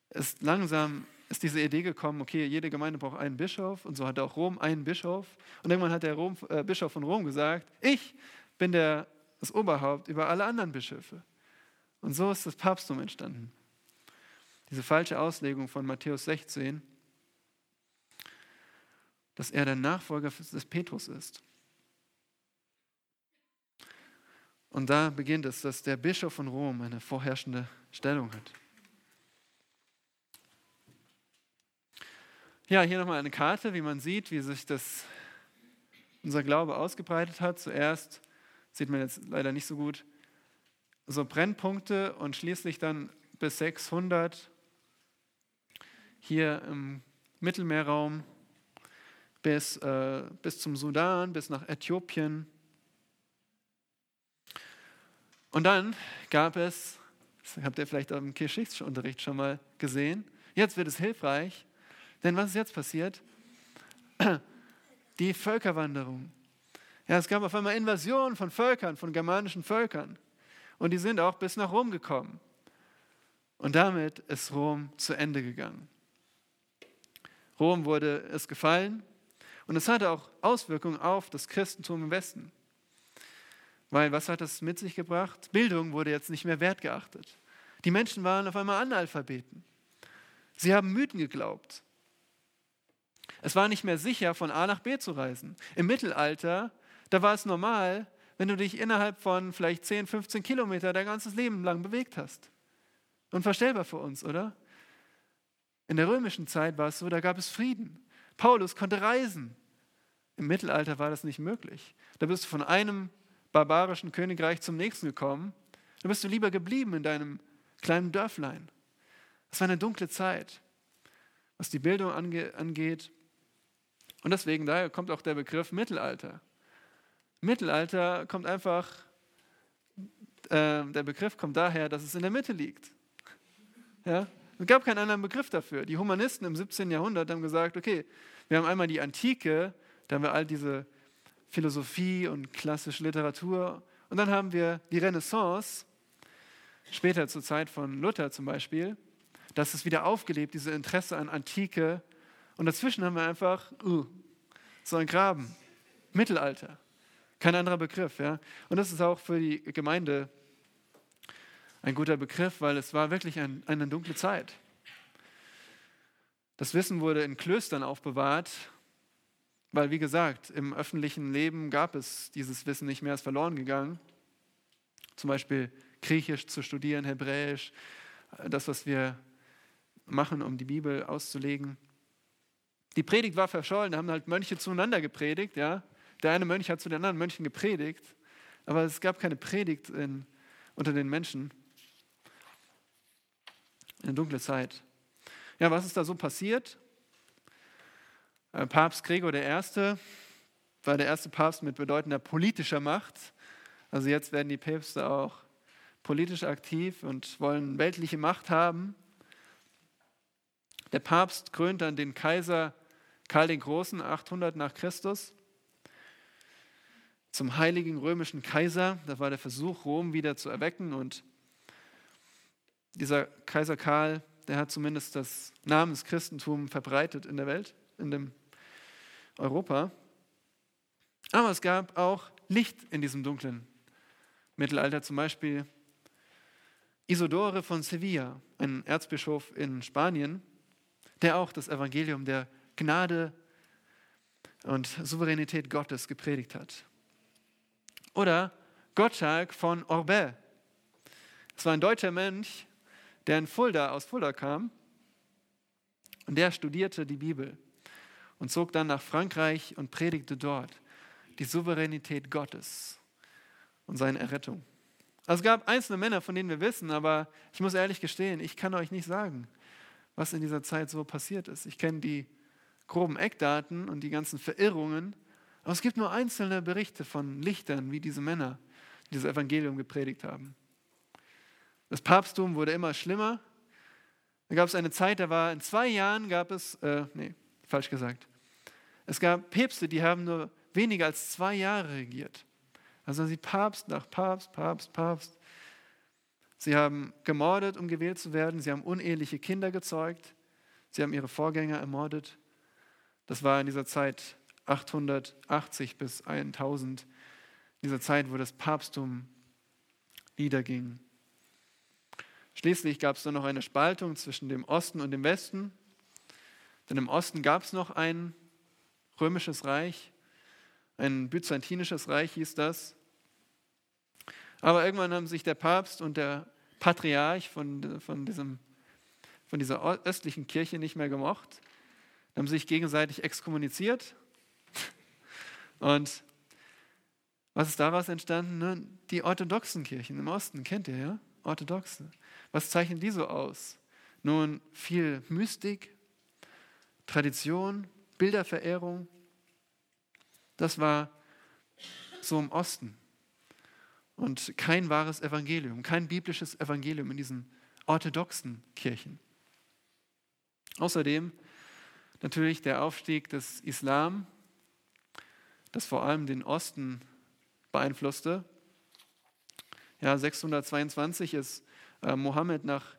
es langsam ist diese Idee gekommen, okay, jede Gemeinde braucht einen Bischof und so hat auch Rom einen Bischof. Und irgendwann hat der Rom, äh, Bischof von Rom gesagt, ich bin der, das Oberhaupt über alle anderen Bischöfe. Und so ist das Papsttum entstanden. Diese falsche Auslegung von Matthäus 16, dass er der Nachfolger des Petrus ist. Und da beginnt es, dass der Bischof von Rom eine vorherrschende Stellung hat. Ja, hier nochmal eine Karte, wie man sieht, wie sich das, unser Glaube ausgebreitet hat. Zuerst sieht man jetzt leider nicht so gut, so Brennpunkte und schließlich dann bis 600 hier im Mittelmeerraum bis, äh, bis zum Sudan, bis nach Äthiopien. Und dann gab es, das habt ihr vielleicht im Geschichtsunterricht schon mal gesehen, jetzt wird es hilfreich, denn was ist jetzt passiert? Die Völkerwanderung. Ja, es gab auf einmal Invasionen von Völkern, von germanischen Völkern. Und die sind auch bis nach Rom gekommen. Und damit ist Rom zu Ende gegangen. Rom wurde es gefallen und es hatte auch Auswirkungen auf das Christentum im Westen. Weil was hat das mit sich gebracht? Bildung wurde jetzt nicht mehr wertgeachtet. Die Menschen waren auf einmal Analphabeten. Sie haben Mythen geglaubt. Es war nicht mehr sicher, von A nach B zu reisen. Im Mittelalter, da war es normal, wenn du dich innerhalb von vielleicht 10, 15 Kilometer dein ganzes Leben lang bewegt hast. Unvorstellbar für uns, oder? In der römischen Zeit war es so, da gab es Frieden. Paulus konnte reisen. Im Mittelalter war das nicht möglich. Da bist du von einem barbarischen Königreich zum nächsten gekommen. Da bist du lieber geblieben in deinem kleinen Dörflein. Es war eine dunkle Zeit, was die Bildung angeht, und deswegen, daher kommt auch der Begriff Mittelalter. Mittelalter kommt einfach, äh, der Begriff kommt daher, dass es in der Mitte liegt. Ja? Es gab keinen anderen Begriff dafür. Die Humanisten im 17. Jahrhundert haben gesagt, okay, wir haben einmal die Antike, da haben wir all diese Philosophie und klassische Literatur. Und dann haben wir die Renaissance, später zur Zeit von Luther zum Beispiel. Das ist wieder aufgelebt, diese Interesse an Antike und dazwischen haben wir einfach uh, so ein Graben. Mittelalter. Kein anderer Begriff. Ja? Und das ist auch für die Gemeinde ein guter Begriff, weil es war wirklich ein, eine dunkle Zeit. Das Wissen wurde in Klöstern aufbewahrt, weil, wie gesagt, im öffentlichen Leben gab es dieses Wissen nicht mehr, ist verloren gegangen. Zum Beispiel Griechisch zu studieren, Hebräisch, das, was wir machen, um die Bibel auszulegen. Die Predigt war verschollen, da haben halt Mönche zueinander gepredigt. Ja? Der eine Mönch hat zu den anderen Mönchen gepredigt, aber es gab keine Predigt in, unter den Menschen. Eine dunkle Zeit. Ja, was ist da so passiert? Äh, Papst Gregor I. war der erste Papst mit bedeutender politischer Macht. Also jetzt werden die Päpste auch politisch aktiv und wollen weltliche Macht haben. Der Papst krönt dann den Kaiser Karl den Großen 800 nach Christus zum heiligen römischen Kaiser. Das war der Versuch, Rom wieder zu erwecken. Und dieser Kaiser Karl, der hat zumindest das Namenschristentum verbreitet in der Welt, in dem Europa. Aber es gab auch Licht in diesem dunklen Mittelalter, zum Beispiel Isodore von Sevilla, ein Erzbischof in Spanien, der auch das Evangelium der Gnade und Souveränität Gottes gepredigt hat. Oder Gottschalk von Orbet. Es war ein deutscher Mönch, der in Fulda, aus Fulda kam und der studierte die Bibel und zog dann nach Frankreich und predigte dort die Souveränität Gottes und seine Errettung. Also es gab einzelne Männer, von denen wir wissen, aber ich muss ehrlich gestehen, ich kann euch nicht sagen, was in dieser Zeit so passiert ist. Ich kenne die groben Eckdaten und die ganzen Verirrungen. Aber es gibt nur einzelne Berichte von Lichtern, wie diese Männer dieses Evangelium gepredigt haben. Das Papsttum wurde immer schlimmer. Da gab es eine Zeit, da war in zwei Jahren gab es, äh, nee, falsch gesagt. Es gab Päpste, die haben nur weniger als zwei Jahre regiert. Also sie Papst nach Papst, Papst, Papst. Sie haben gemordet, um gewählt zu werden. Sie haben uneheliche Kinder gezeugt. Sie haben ihre Vorgänger ermordet. Das war in dieser Zeit 880 bis 1000, in dieser Zeit, wo das Papsttum niederging. Schließlich gab es dann noch eine Spaltung zwischen dem Osten und dem Westen. Denn im Osten gab es noch ein römisches Reich, ein byzantinisches Reich hieß das. Aber irgendwann haben sich der Papst und der Patriarch von, von, diesem, von dieser östlichen Kirche nicht mehr gemocht haben sich gegenseitig exkommuniziert. Und was ist daraus entstanden? Ne? Die orthodoxen Kirchen im Osten, kennt ihr ja? Orthodoxe. Was zeichnen die so aus? Nun, viel Mystik, Tradition, Bilderverehrung. Das war so im Osten. Und kein wahres Evangelium, kein biblisches Evangelium in diesen orthodoxen Kirchen. Außerdem natürlich der Aufstieg des Islam, das vor allem den Osten beeinflusste. Ja, 622 ist äh, Mohammed nach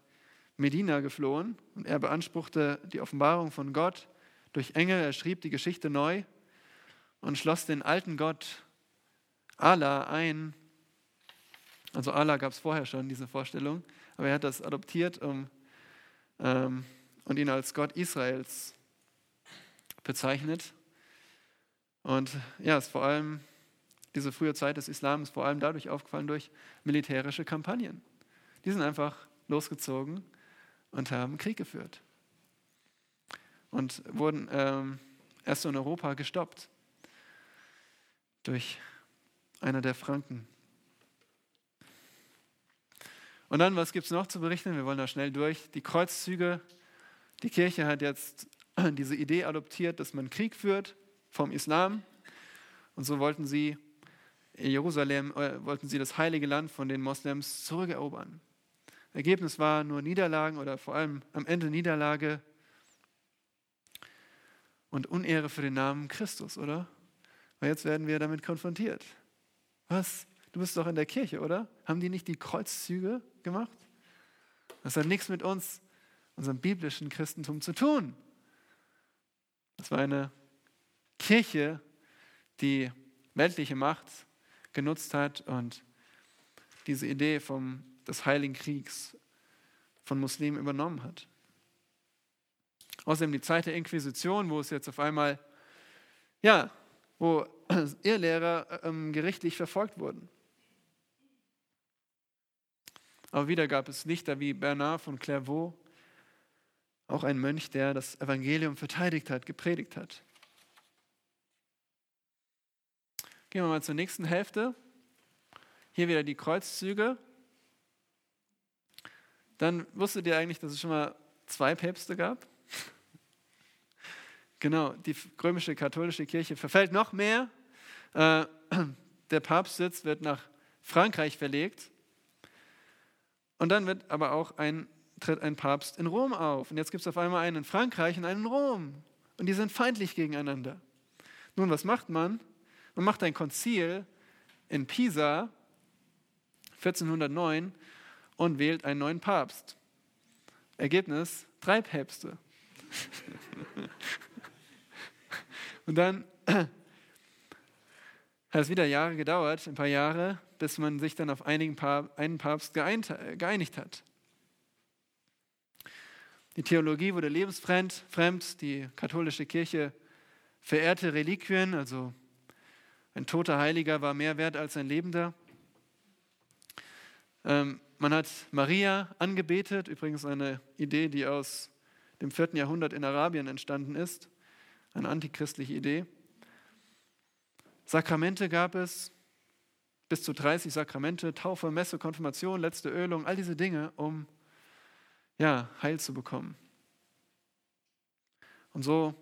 Medina geflohen und er beanspruchte die Offenbarung von Gott durch Engel. Er schrieb die Geschichte neu und schloss den alten Gott Allah ein. Also Allah gab es vorher schon, diese Vorstellung, aber er hat das adoptiert um, ähm, und ihn als Gott Israels bezeichnet. Und ja, ist vor allem, diese frühe Zeit des Islam ist vor allem dadurch aufgefallen durch militärische Kampagnen. Die sind einfach losgezogen und haben Krieg geführt. Und wurden ähm, erst in Europa gestoppt durch einer der Franken. Und dann, was gibt es noch zu berichten? Wir wollen da schnell durch. Die Kreuzzüge. Die Kirche hat jetzt diese Idee adoptiert, dass man Krieg führt vom Islam. Und so wollten sie Jerusalem, äh, wollten sie das heilige Land von den Moslems zurückerobern. Ergebnis war nur Niederlagen oder vor allem am Ende Niederlage und Unehre für den Namen Christus, oder? Weil jetzt werden wir damit konfrontiert. Was? Du bist doch in der Kirche, oder? Haben die nicht die Kreuzzüge gemacht? Das hat nichts mit uns, unserem biblischen Christentum zu tun. Es war eine Kirche, die weltliche Macht genutzt hat und diese Idee vom, des Heiligen Kriegs von Muslimen übernommen hat. Außerdem die Zeit der Inquisition, wo es jetzt auf einmal ja, wo Irrlehrer ähm, gerichtlich verfolgt wurden. Aber wieder gab es Lichter wie Bernard von Clairvaux, auch ein Mönch, der das Evangelium verteidigt hat, gepredigt hat. Gehen wir mal zur nächsten Hälfte. Hier wieder die Kreuzzüge. Dann wusstet ihr eigentlich, dass es schon mal zwei Päpste gab? genau, die römische katholische Kirche verfällt noch mehr. Äh, der Papstsitz wird nach Frankreich verlegt. Und dann wird aber auch ein, tritt ein Papst in Rom auf. Und jetzt gibt es auf einmal einen in Frankreich und einen in Rom. Und die sind feindlich gegeneinander. Nun, was macht man? Man macht ein Konzil in Pisa 1409 und wählt einen neuen Papst. Ergebnis: drei Päpste. und dann hat es wieder Jahre gedauert, ein paar Jahre, bis man sich dann auf einigen einen Papst geeinigt hat. Die Theologie wurde lebensfremd, fremd, die katholische Kirche verehrte Reliquien, also ein toter Heiliger war mehr wert als ein Lebender. Ähm, man hat Maria angebetet, übrigens eine Idee, die aus dem vierten Jahrhundert in Arabien entstanden ist, eine antichristliche Idee. Sakramente gab es, bis zu 30 Sakramente, Taufe, Messe, Konfirmation, letzte Ölung, all diese Dinge, um ja, Heil zu bekommen. Und so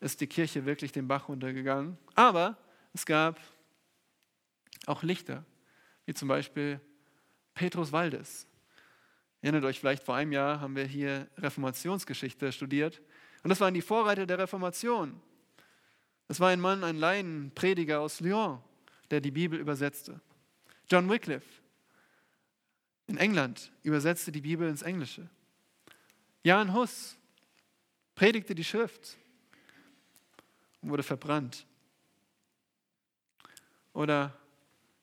ist die Kirche wirklich den Bach runtergegangen. Aber es gab auch Lichter, wie zum Beispiel Petrus Waldes. Erinnert euch vielleicht, vor einem Jahr haben wir hier Reformationsgeschichte studiert. Und das waren die Vorreiter der Reformation. Das war ein Mann, ein Laienprediger aus Lyon, der die Bibel übersetzte. John Wycliffe in England übersetzte die Bibel ins Englische. Jan Hus predigte die Schrift und wurde verbrannt. Oder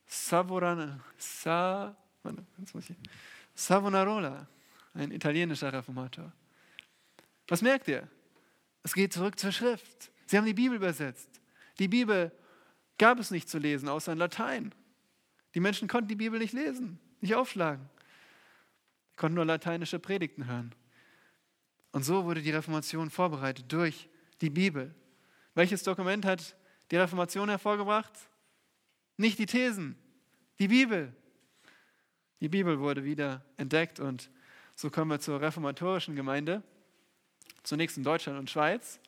Savoran, Sa, Savonarola, ein italienischer Reformator. Was merkt ihr? Es geht zurück zur Schrift. Sie haben die Bibel übersetzt. Die Bibel gab es nicht zu lesen, außer in Latein. Die Menschen konnten die Bibel nicht lesen, nicht aufschlagen. Sie konnten nur lateinische Predigten hören. Und so wurde die Reformation vorbereitet durch die Bibel. Welches Dokument hat die Reformation hervorgebracht? Nicht die Thesen, die Bibel. Die Bibel wurde wieder entdeckt und so kommen wir zur reformatorischen Gemeinde, zunächst in Deutschland und Schweiz.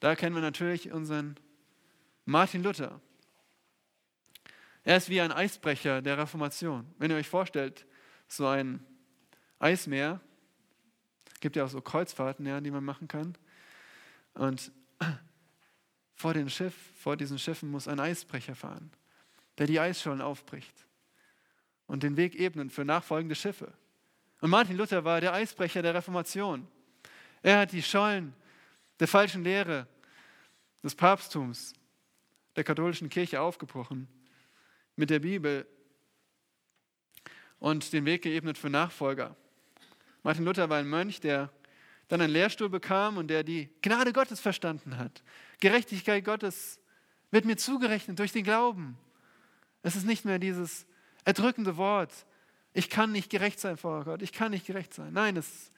Da kennen wir natürlich unseren Martin Luther. Er ist wie ein Eisbrecher der Reformation. Wenn ihr euch vorstellt, so ein Eismeer, gibt ja auch so Kreuzfahrten, ja, die man machen kann. Und vor, dem Schiff, vor diesen Schiffen muss ein Eisbrecher fahren der die Eisschollen aufbricht und den Weg ebnet für nachfolgende Schiffe. Und Martin Luther war der Eisbrecher der Reformation. Er hat die Schollen der falschen Lehre des Papsttums, der katholischen Kirche aufgebrochen mit der Bibel und den Weg geebnet für Nachfolger. Martin Luther war ein Mönch, der dann einen Lehrstuhl bekam und der die Gnade Gottes verstanden hat. Gerechtigkeit Gottes wird mir zugerechnet durch den Glauben. Es ist nicht mehr dieses erdrückende Wort, ich kann nicht gerecht sein vor Gott, ich kann nicht gerecht sein. Nein, es,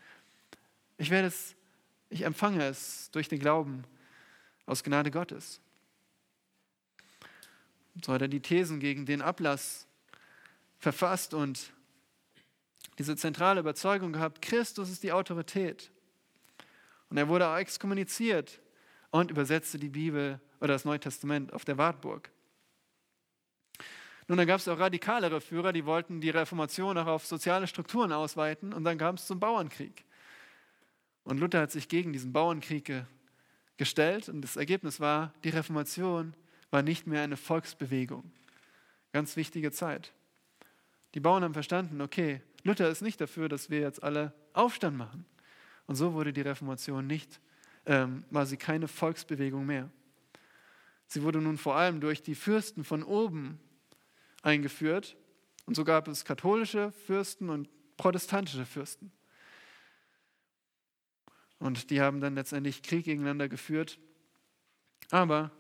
ich werde es, ich empfange es durch den Glauben aus Gnade Gottes. So hat er die Thesen gegen den Ablass verfasst und diese zentrale Überzeugung gehabt, Christus ist die Autorität. Und er wurde auch exkommuniziert und übersetzte die Bibel oder das Neue Testament auf der Wartburg. Nun, dann gab es auch radikalere Führer, die wollten die Reformation auch auf soziale Strukturen ausweiten und dann kam es zum Bauernkrieg. Und Luther hat sich gegen diesen Bauernkrieg gestellt und das Ergebnis war, die Reformation war nicht mehr eine Volksbewegung. Ganz wichtige Zeit. Die Bauern haben verstanden, okay, Luther ist nicht dafür, dass wir jetzt alle Aufstand machen. Und so wurde die Reformation nicht, ähm, war sie keine Volksbewegung mehr. Sie wurde nun vor allem durch die Fürsten von oben eingeführt. Und so gab es katholische Fürsten und protestantische Fürsten. Und die haben dann letztendlich Krieg gegeneinander geführt. Aber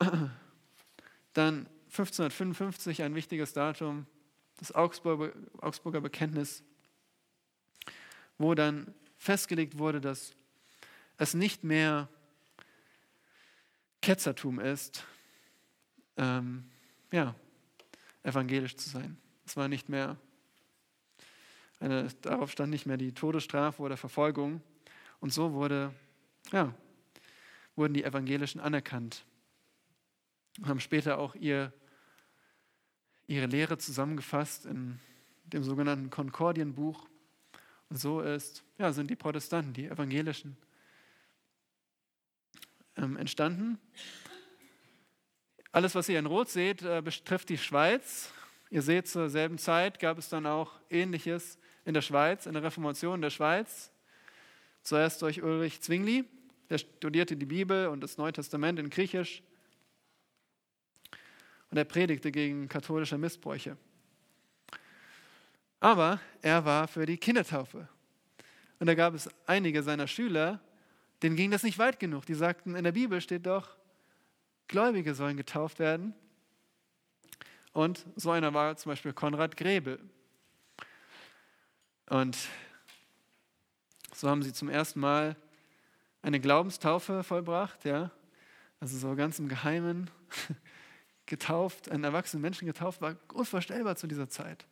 Dann 1555 ein wichtiges Datum, das Augsburger, Bekenntnis, wo dann festgelegt wurde, dass es nicht mehr Ketzertum ist, ähm, ja, evangelisch zu sein. Es war nicht mehr, eine, darauf stand nicht mehr die Todesstrafe oder Verfolgung. Und so wurde, ja, wurden die Evangelischen anerkannt und haben später auch ihr, ihre Lehre zusammengefasst in dem sogenannten Konkordienbuch. Und so ist, ja, sind die Protestanten, die Evangelischen, ähm, entstanden. Alles, was ihr in Rot seht, äh, betrifft die Schweiz. Ihr seht, zur selben Zeit gab es dann auch Ähnliches in der Schweiz, in der Reformation der Schweiz. Zuerst durch Ulrich Zwingli, der studierte die Bibel und das Neue Testament in Griechisch. Und er predigte gegen katholische Missbräuche. Aber er war für die Kindertaufe. Und da gab es einige seiner Schüler, denen ging das nicht weit genug. Die sagten, in der Bibel steht doch, Gläubige sollen getauft werden. Und so einer war zum Beispiel Konrad Grebel. Und so haben sie zum ersten Mal eine Glaubenstaufe vollbracht, ja. Also so ganz im Geheimen getauft, einen erwachsenen Menschen getauft, war unvorstellbar zu dieser Zeit.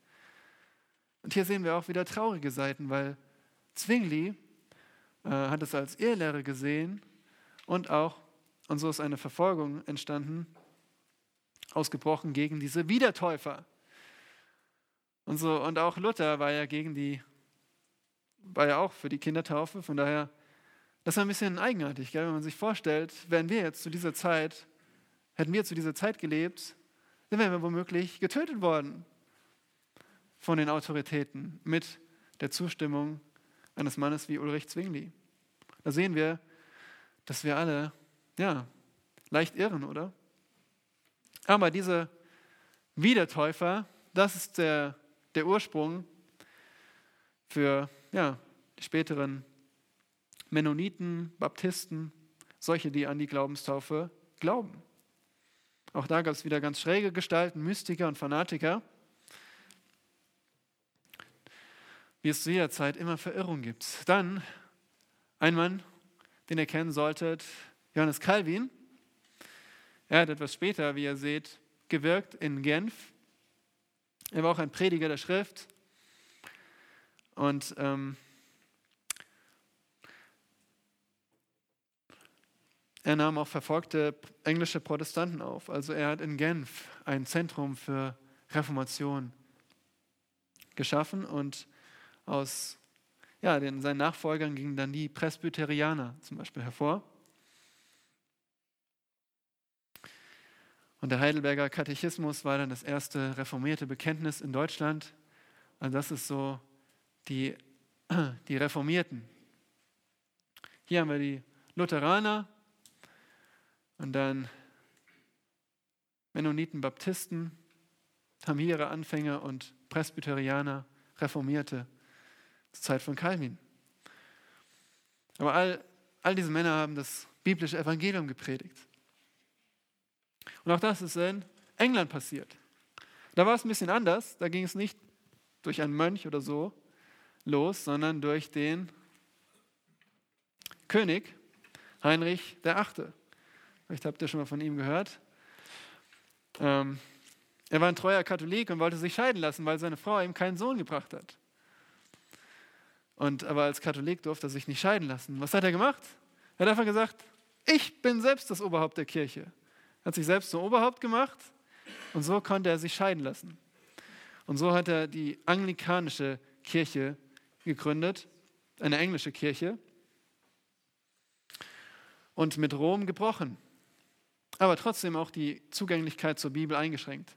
Und hier sehen wir auch wieder traurige Seiten, weil Zwingli äh, hat es als Irrlehre gesehen und auch, und so ist eine Verfolgung entstanden, ausgebrochen gegen diese Wiedertäufer. Und, so, und auch Luther war ja gegen die, war ja auch für die Kindertaufe, von daher, das ist ein bisschen eigenartig, gell? wenn man sich vorstellt, wären wir jetzt zu dieser Zeit, hätten wir zu dieser Zeit gelebt, dann wären wir womöglich getötet worden von den Autoritäten mit der Zustimmung eines Mannes wie Ulrich Zwingli. Da sehen wir, dass wir alle, ja, leicht irren, oder? Aber diese Wiedertäufer, das ist der, der Ursprung für ja, die späteren Mennoniten, Baptisten, solche, die an die Glaubenstaufe glauben. Auch da gab es wieder ganz schräge Gestalten, Mystiker und Fanatiker. wie es zu jeder Zeit immer Verirrung gibt. Dann ein Mann, den ihr kennen solltet, Johannes Calvin. Er hat etwas später, wie ihr seht, gewirkt in Genf. Er war auch ein Prediger der Schrift. Und ähm, er nahm auch verfolgte englische Protestanten auf. Also er hat in Genf ein Zentrum für Reformation geschaffen und aus ja, den, seinen Nachfolgern gingen dann die Presbyterianer zum Beispiel hervor. Und der Heidelberger Katechismus war dann das erste reformierte Bekenntnis in Deutschland. Also das ist so die, die Reformierten. Hier haben wir die Lutheraner und dann Mennoniten, Baptisten, haben hier ihre Anfänger und Presbyterianer, Reformierte zur Zeit von Calvin. Aber all, all diese Männer haben das biblische Evangelium gepredigt. Und auch das ist in England passiert. Da war es ein bisschen anders. Da ging es nicht durch einen Mönch oder so los, sondern durch den König Heinrich VIII. Vielleicht habt ihr schon mal von ihm gehört. Ähm, er war ein treuer Katholik und wollte sich scheiden lassen, weil seine Frau ihm keinen Sohn gebracht hat. Und, aber als Katholik durfte er sich nicht scheiden lassen. Was hat er gemacht? Er hat einfach gesagt, ich bin selbst das Oberhaupt der Kirche. Er hat sich selbst zum Oberhaupt gemacht und so konnte er sich scheiden lassen. Und so hat er die anglikanische Kirche gegründet, eine englische Kirche, und mit Rom gebrochen. Aber trotzdem auch die Zugänglichkeit zur Bibel eingeschränkt.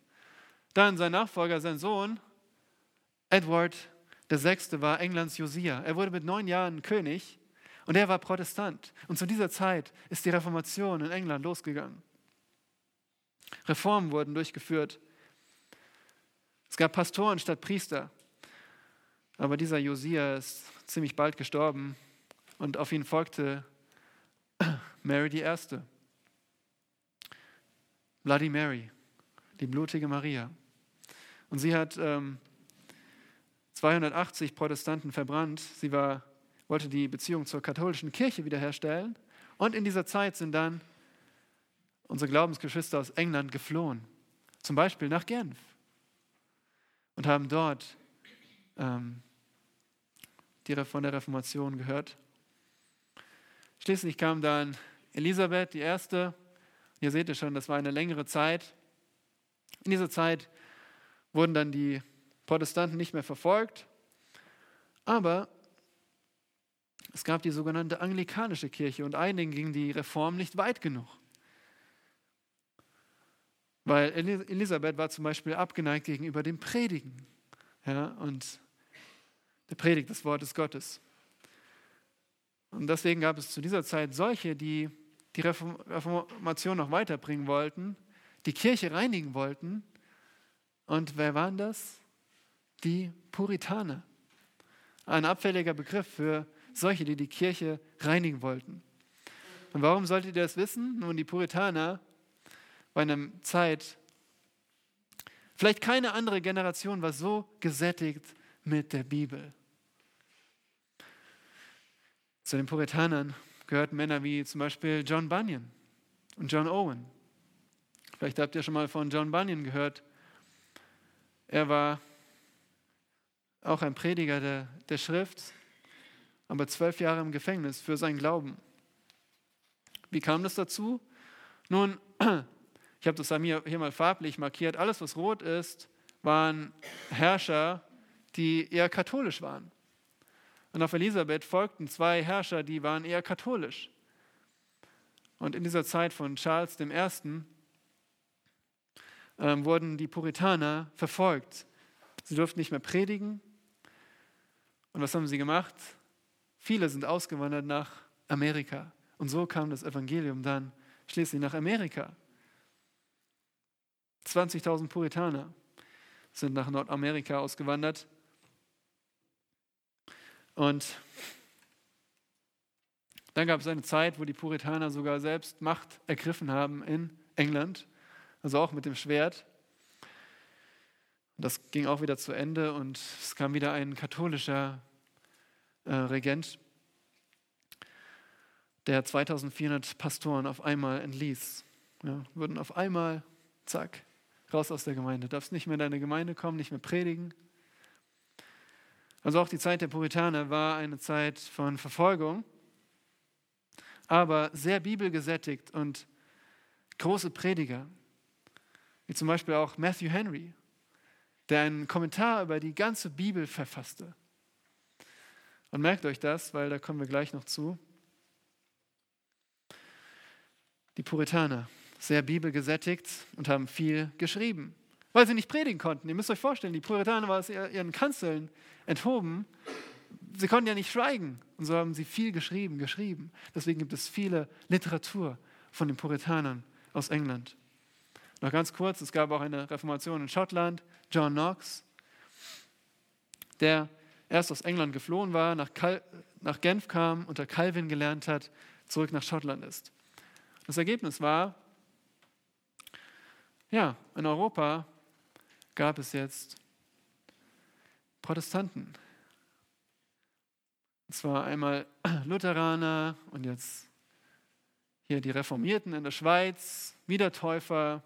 Dann sein Nachfolger, sein Sohn, Edward sechste war Englands Josia. Er wurde mit neun Jahren König und er war Protestant. Und zu dieser Zeit ist die Reformation in England losgegangen. Reformen wurden durchgeführt. Es gab Pastoren statt Priester. Aber dieser Josia ist ziemlich bald gestorben und auf ihn folgte Mary die Erste. Bloody Mary, die blutige Maria. Und sie hat ähm, 280 Protestanten verbrannt. Sie war, wollte die Beziehung zur katholischen Kirche wiederherstellen. Und in dieser Zeit sind dann unsere Glaubensgeschwister aus England geflohen, zum Beispiel nach Genf, und haben dort ähm, die von der Reformation gehört. Schließlich kam dann Elisabeth, die erste. Ihr seht es schon, das war eine längere Zeit. In dieser Zeit wurden dann die Protestanten nicht mehr verfolgt, aber es gab die sogenannte anglikanische Kirche und einigen ging die Reform nicht weit genug. Weil Elisabeth war zum Beispiel abgeneigt gegenüber dem Predigen. Ja, und der Predigt des Wortes Gottes. Und deswegen gab es zu dieser Zeit solche, die die Reformation noch weiterbringen wollten, die Kirche reinigen wollten. Und wer waren das? Die Puritaner. Ein abfälliger Begriff für solche, die die Kirche reinigen wollten. Und warum solltet ihr das wissen? Nun, die Puritaner bei einer Zeit, vielleicht keine andere Generation war so gesättigt mit der Bibel. Zu den Puritanern gehörten Männer wie zum Beispiel John Bunyan und John Owen. Vielleicht habt ihr schon mal von John Bunyan gehört. Er war auch ein Prediger der, der Schrift, aber zwölf Jahre im Gefängnis für seinen Glauben. Wie kam das dazu? Nun, ich habe das hier mal farblich markiert. Alles, was rot ist, waren Herrscher, die eher katholisch waren. Und auf Elisabeth folgten zwei Herrscher, die waren eher katholisch. Und in dieser Zeit von Charles I. Ähm, wurden die Puritaner verfolgt. Sie durften nicht mehr predigen. Und was haben sie gemacht? Viele sind ausgewandert nach Amerika. Und so kam das Evangelium dann schließlich nach Amerika. 20.000 Puritaner sind nach Nordamerika ausgewandert. Und dann gab es eine Zeit, wo die Puritaner sogar selbst Macht ergriffen haben in England, also auch mit dem Schwert. Das ging auch wieder zu Ende und es kam wieder ein katholischer äh, Regent, der 2400 Pastoren auf einmal entließ. Ja, wurden auf einmal, zack, raus aus der Gemeinde. Darfst nicht mehr in deine Gemeinde kommen, nicht mehr predigen. Also auch die Zeit der Puritaner war eine Zeit von Verfolgung, aber sehr bibelgesättigt und große Prediger, wie zum Beispiel auch Matthew Henry, der einen Kommentar über die ganze Bibel verfasste. Und merkt euch das, weil da kommen wir gleich noch zu. Die Puritaner, sehr bibelgesättigt und haben viel geschrieben weil sie nicht predigen konnten. Ihr müsst euch vorstellen, die Puritaner waren aus ihren Kanzeln enthoben. Sie konnten ja nicht schweigen. Und so haben sie viel geschrieben, geschrieben. Deswegen gibt es viele Literatur von den Puritanern aus England. Noch ganz kurz, es gab auch eine Reformation in Schottland. John Knox, der erst aus England geflohen war, nach, Cal nach Genf kam, unter Calvin gelernt hat, zurück nach Schottland ist. Das Ergebnis war, ja, in Europa gab es jetzt Protestanten. Und zwar einmal Lutheraner und jetzt hier die Reformierten in der Schweiz, Wiedertäufer.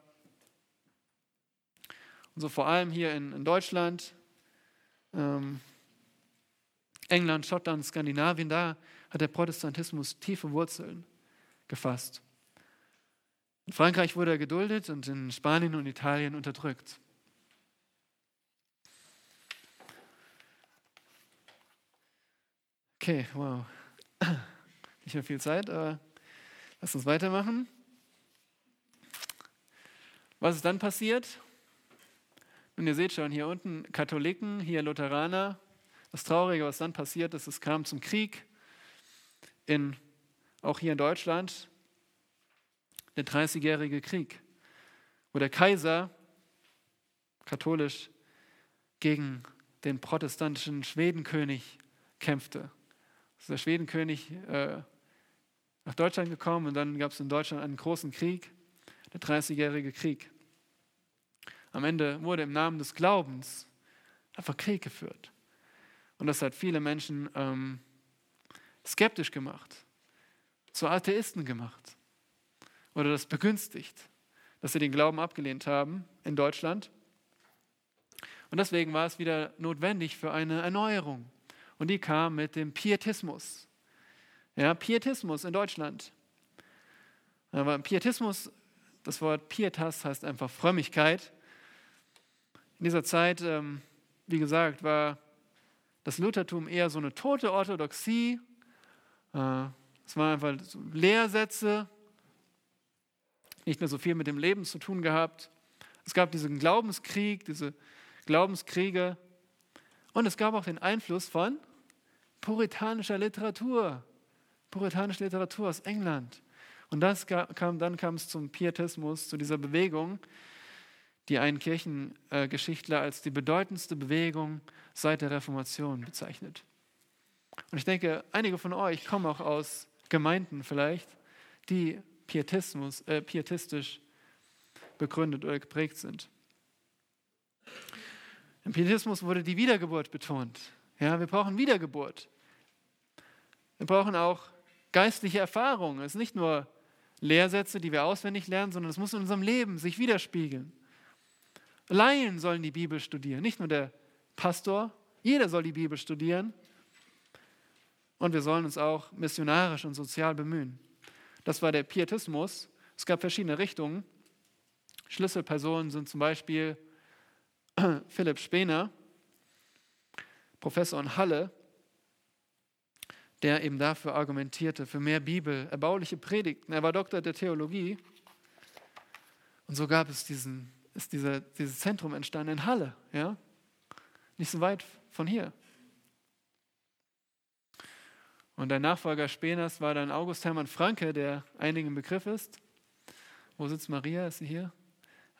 Und so vor allem hier in, in Deutschland, ähm, England, Schottland, Skandinavien, da hat der Protestantismus tiefe Wurzeln gefasst. In Frankreich wurde er geduldet und in Spanien und Italien unterdrückt. Okay, wow. Nicht mehr viel Zeit, aber lass uns weitermachen. Was ist dann passiert? Und ihr seht schon, hier unten Katholiken, hier Lutheraner. Das Traurige, was dann passiert ist, es kam zum Krieg, in, auch hier in Deutschland, der Dreißigjährige Krieg, wo der Kaiser katholisch gegen den protestantischen Schwedenkönig kämpfte ist der Schwedenkönig äh, nach Deutschland gekommen und dann gab es in Deutschland einen großen Krieg. der Dreißigjährige Krieg. Am Ende wurde im Namen des Glaubens einfach Krieg geführt. Und das hat viele Menschen ähm, skeptisch gemacht, zu Atheisten gemacht oder das begünstigt, dass sie den Glauben abgelehnt haben in Deutschland. Und deswegen war es wieder notwendig für eine Erneuerung. Und die kam mit dem Pietismus. Ja, Pietismus in Deutschland. Aber Pietismus, das Wort Pietas heißt einfach Frömmigkeit. In dieser Zeit, ähm, wie gesagt, war das Luthertum eher so eine tote Orthodoxie. Äh, es waren einfach so Lehrsätze, nicht mehr so viel mit dem Leben zu tun gehabt. Es gab diesen Glaubenskrieg, diese Glaubenskriege. Und es gab auch den Einfluss von puritanischer Literatur, puritanische Literatur aus England. Und das kam, dann kam es zum Pietismus, zu dieser Bewegung, die ein Kirchengeschichtler als die bedeutendste Bewegung seit der Reformation bezeichnet. Und ich denke, einige von euch kommen auch aus Gemeinden vielleicht, die Pietismus, äh, pietistisch begründet oder geprägt sind. Im Pietismus wurde die Wiedergeburt betont. Ja, wir brauchen Wiedergeburt. Wir brauchen auch geistliche Erfahrungen. Es ist nicht nur Lehrsätze, die wir auswendig lernen, sondern es muss in unserem Leben sich widerspiegeln. Laien sollen die Bibel studieren, nicht nur der Pastor. Jeder soll die Bibel studieren. Und wir sollen uns auch missionarisch und sozial bemühen. Das war der Pietismus. Es gab verschiedene Richtungen. Schlüsselpersonen sind zum Beispiel Philipp Spener, Professor in Halle, der eben dafür argumentierte, für mehr Bibel, erbauliche Predigten. Er war Doktor der Theologie. Und so gab es diesen, ist dieser, dieses Zentrum entstanden in Halle, ja? nicht so weit von hier. Und der Nachfolger Speners war dann August Hermann Franke, der einigen Begriff ist. Wo sitzt Maria? Ist sie hier?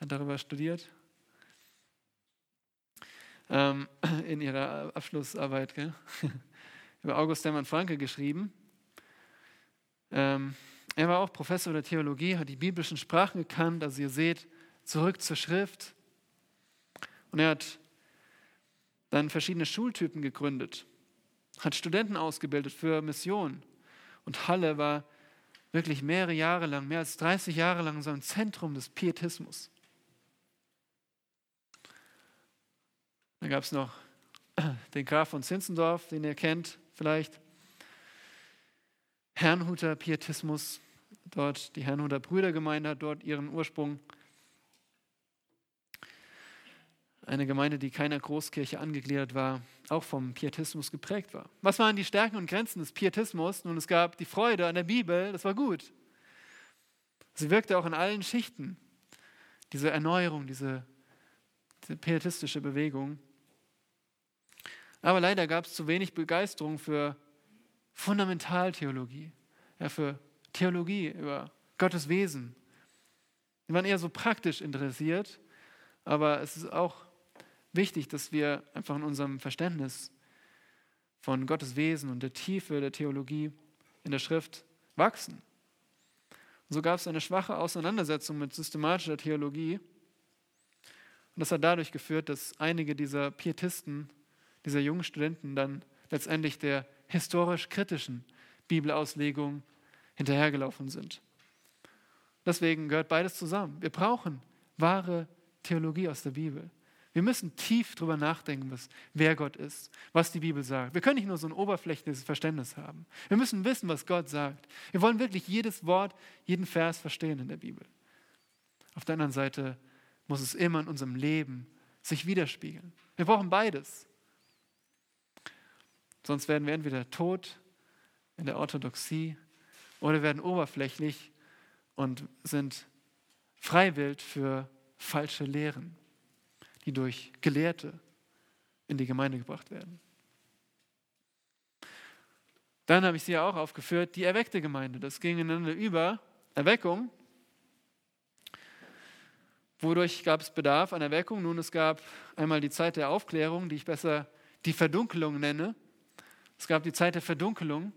Hat darüber studiert. Ähm, in ihrer Abschlussarbeit. Gell? Über August Hermann Franke geschrieben. Ähm, er war auch Professor der Theologie, hat die biblischen Sprachen gekannt. Also ihr seht, zurück zur Schrift. Und er hat dann verschiedene Schultypen gegründet hat Studenten ausgebildet für Mission. Und Halle war wirklich mehrere Jahre lang, mehr als 30 Jahre lang so ein Zentrum des Pietismus. Dann gab es noch den Graf von Zinzendorf, den ihr kennt vielleicht. Herrnhuter Pietismus, dort die Herrnhuter Brüdergemeinde hat dort ihren Ursprung. eine Gemeinde, die keiner Großkirche angegliedert war, auch vom Pietismus geprägt war. Was waren die Stärken und Grenzen des Pietismus? Nun, es gab die Freude an der Bibel, das war gut. Sie wirkte auch in allen Schichten, diese Erneuerung, diese, diese pietistische Bewegung. Aber leider gab es zu wenig Begeisterung für Fundamentaltheologie, ja, für Theologie über Gottes Wesen. Sie waren eher so praktisch interessiert, aber es ist auch wichtig, dass wir einfach in unserem Verständnis von Gottes Wesen und der Tiefe der Theologie in der Schrift wachsen. Und so gab es eine schwache Auseinandersetzung mit systematischer Theologie. Und das hat dadurch geführt, dass einige dieser Pietisten, dieser jungen Studenten dann letztendlich der historisch-kritischen Bibelauslegung hinterhergelaufen sind. Deswegen gehört beides zusammen. Wir brauchen wahre Theologie aus der Bibel. Wir müssen tief darüber nachdenken, was, wer Gott ist, was die Bibel sagt. Wir können nicht nur so ein oberflächliches Verständnis haben. Wir müssen wissen, was Gott sagt. Wir wollen wirklich jedes Wort, jeden Vers verstehen in der Bibel. Auf der anderen Seite muss es immer in unserem Leben sich widerspiegeln. Wir brauchen beides. Sonst werden wir entweder tot in der Orthodoxie oder werden oberflächlich und sind freiwillig für falsche Lehren die durch Gelehrte in die Gemeinde gebracht werden. Dann habe ich sie ja auch aufgeführt, die erweckte Gemeinde. Das ging ineinander über. Erweckung. Wodurch gab es Bedarf an Erweckung? Nun, es gab einmal die Zeit der Aufklärung, die ich besser die Verdunkelung nenne. Es gab die Zeit der Verdunkelung,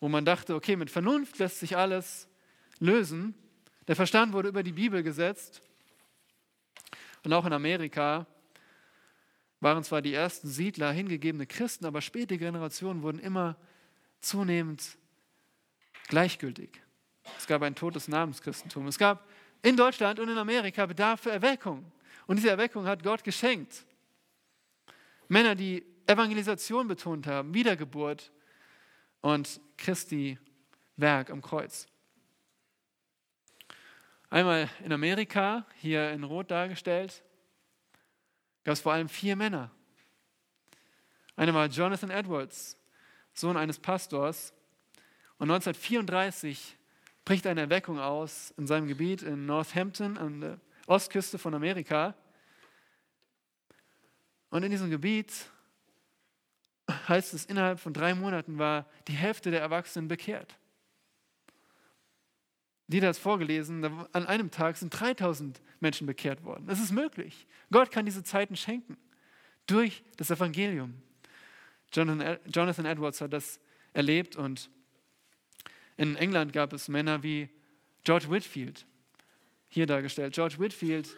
wo man dachte, okay, mit Vernunft lässt sich alles lösen. Der Verstand wurde über die Bibel gesetzt. Und auch in Amerika waren zwar die ersten Siedler hingegebene Christen, aber späte Generationen wurden immer zunehmend gleichgültig. Es gab ein totes Namenschristentum. Es gab in Deutschland und in Amerika Bedarf für Erweckung. Und diese Erweckung hat Gott geschenkt. Männer, die Evangelisation betont haben, Wiedergeburt und Christi Werk am Kreuz. Einmal in Amerika, hier in Rot dargestellt, gab es vor allem vier Männer. Einer war Jonathan Edwards, Sohn eines Pastors. Und 1934 bricht eine Erweckung aus in seinem Gebiet in Northampton an der Ostküste von Amerika. Und in diesem Gebiet heißt es, innerhalb von drei Monaten war die Hälfte der Erwachsenen bekehrt. Die hat es vorgelesen, an einem Tag sind 3000 Menschen bekehrt worden. Es ist möglich. Gott kann diese Zeiten schenken durch das Evangelium. Jonathan Edwards hat das erlebt und in England gab es Männer wie George Whitfield, hier dargestellt. George Whitfield,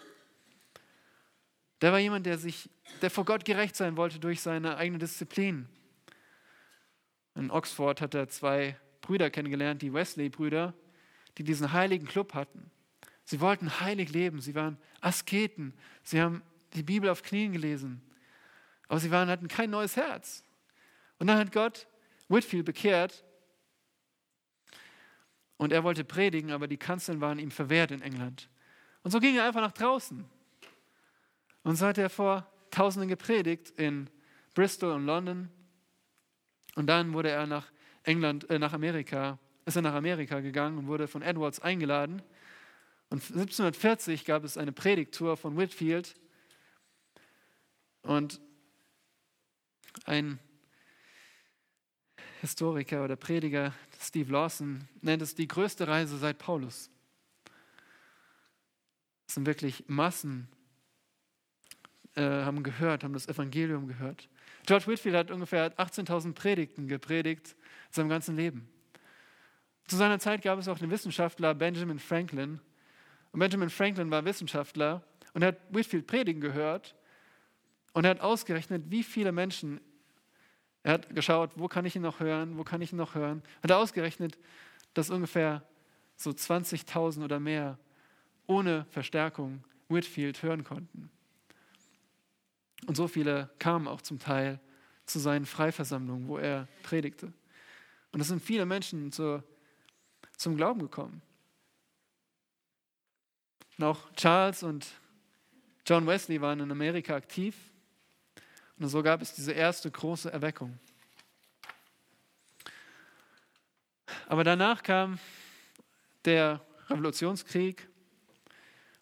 der war jemand, der sich, der vor Gott gerecht sein wollte durch seine eigene Disziplin. In Oxford hat er zwei Brüder kennengelernt, die Wesley-Brüder, die diesen heiligen Club hatten. Sie wollten heilig leben, sie waren Asketen, sie haben die Bibel auf Knien gelesen, aber sie waren, hatten kein neues Herz. Und dann hat Gott Whitfield bekehrt und er wollte predigen, aber die Kanzeln waren ihm verwehrt in England. Und so ging er einfach nach draußen. Und so hat er vor Tausenden gepredigt in Bristol und London. Und dann wurde er nach England, äh, nach Amerika, ist er nach Amerika gegangen und wurde von Edwards eingeladen. Und 1740 gab es eine Predigttour von Whitfield. Und ein Historiker oder Prediger, Steve Lawson, nennt es die größte Reise seit Paulus. Es sind wirklich Massen, äh, haben gehört, haben das Evangelium gehört. George Whitfield hat ungefähr 18.000 Predigten gepredigt in seinem ganzen Leben. Zu seiner Zeit gab es auch den Wissenschaftler Benjamin Franklin. Und Benjamin Franklin war Wissenschaftler und hat Whitfield predigen gehört und er hat ausgerechnet, wie viele Menschen er hat geschaut, wo kann ich ihn noch hören, wo kann ich ihn noch hören. Hat er ausgerechnet, dass ungefähr so 20.000 oder mehr ohne Verstärkung Whitfield hören konnten. Und so viele kamen auch zum Teil zu seinen Freiversammlungen, wo er predigte. Und es sind viele Menschen zur, zum Glauben gekommen. Und auch Charles und John Wesley waren in Amerika aktiv. Und so gab es diese erste große Erweckung. Aber danach kam der Revolutionskrieg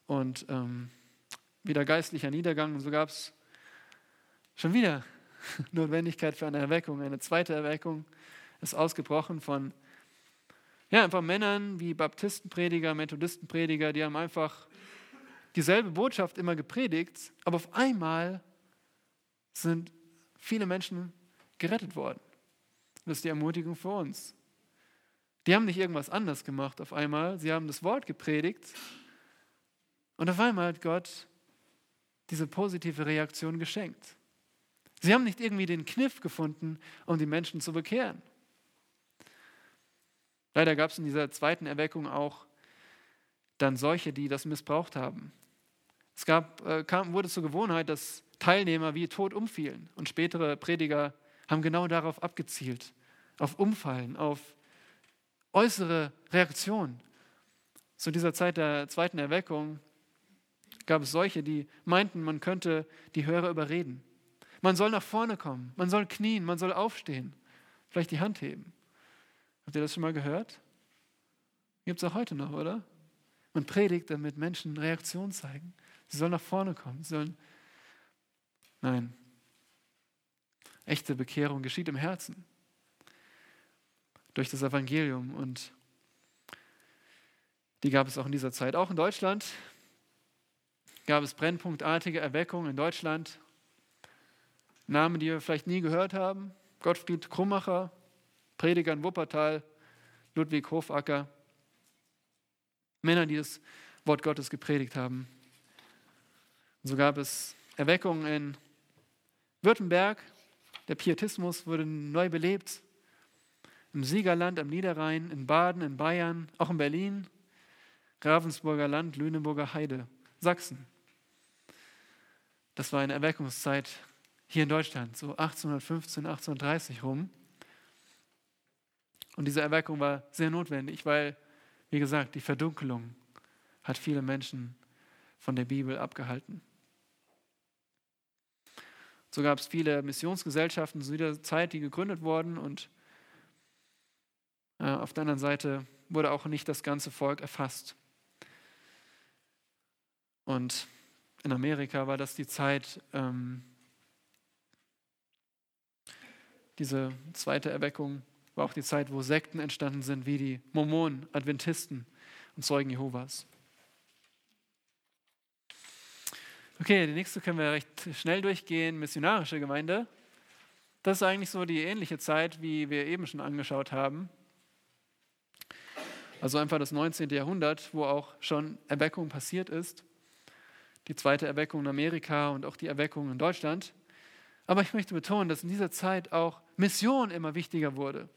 und ähm, wieder geistlicher Niedergang. Und so gab es schon wieder Notwendigkeit für eine Erweckung. Eine zweite Erweckung ist ausgebrochen von ja, einfach Männern wie Baptistenprediger, Methodistenprediger, die haben einfach dieselbe Botschaft immer gepredigt, aber auf einmal sind viele Menschen gerettet worden. Das ist die Ermutigung für uns. Die haben nicht irgendwas anders gemacht auf einmal, sie haben das Wort gepredigt und auf einmal hat Gott diese positive Reaktion geschenkt. Sie haben nicht irgendwie den Kniff gefunden, um die Menschen zu bekehren. Leider gab es in dieser zweiten Erweckung auch dann solche, die das missbraucht haben. Es gab, äh, kam, wurde zur Gewohnheit, dass Teilnehmer wie tot umfielen. Und spätere Prediger haben genau darauf abgezielt, auf Umfallen, auf äußere Reaktionen. Zu dieser Zeit der zweiten Erweckung gab es solche, die meinten, man könnte die Hörer überreden. Man soll nach vorne kommen, man soll knien, man soll aufstehen, vielleicht die Hand heben. Habt ihr das schon mal gehört? Gibt es auch heute noch, oder? Man predigt, damit Menschen Reaktion zeigen. Sie sollen nach vorne kommen, sie sollen Nein. Echte Bekehrung geschieht im Herzen. Durch das Evangelium. Und die gab es auch in dieser Zeit. Auch in Deutschland gab es brennpunktartige Erweckung in Deutschland. Namen, die wir vielleicht nie gehört haben. Gottfried Krummacher, Prediger in Wuppertal, Ludwig Hofacker. Männer, die das Wort Gottes gepredigt haben. Und so gab es Erweckungen in Württemberg. Der Pietismus wurde neu belebt. Im Siegerland, am Niederrhein, in Baden, in Bayern, auch in Berlin, Ravensburger Land, Lüneburger Heide, Sachsen. Das war eine Erweckungszeit hier in Deutschland, so 1815, 1830 rum. Und diese Erweckung war sehr notwendig, weil, wie gesagt, die Verdunkelung hat viele Menschen von der Bibel abgehalten. So gab es viele Missionsgesellschaften zu dieser Zeit, die gegründet wurden und äh, auf der anderen Seite wurde auch nicht das ganze Volk erfasst. Und in Amerika war das die Zeit, ähm, diese zweite Erweckung war auch die Zeit, wo Sekten entstanden sind, wie die Mormonen, Adventisten und Zeugen Jehovas. Okay, die nächste können wir recht schnell durchgehen, missionarische Gemeinde. Das ist eigentlich so die ähnliche Zeit, wie wir eben schon angeschaut haben. Also einfach das 19. Jahrhundert, wo auch schon Erweckung passiert ist. Die zweite Erweckung in Amerika und auch die Erweckung in Deutschland. Aber ich möchte betonen, dass in dieser Zeit auch Mission immer wichtiger wurde.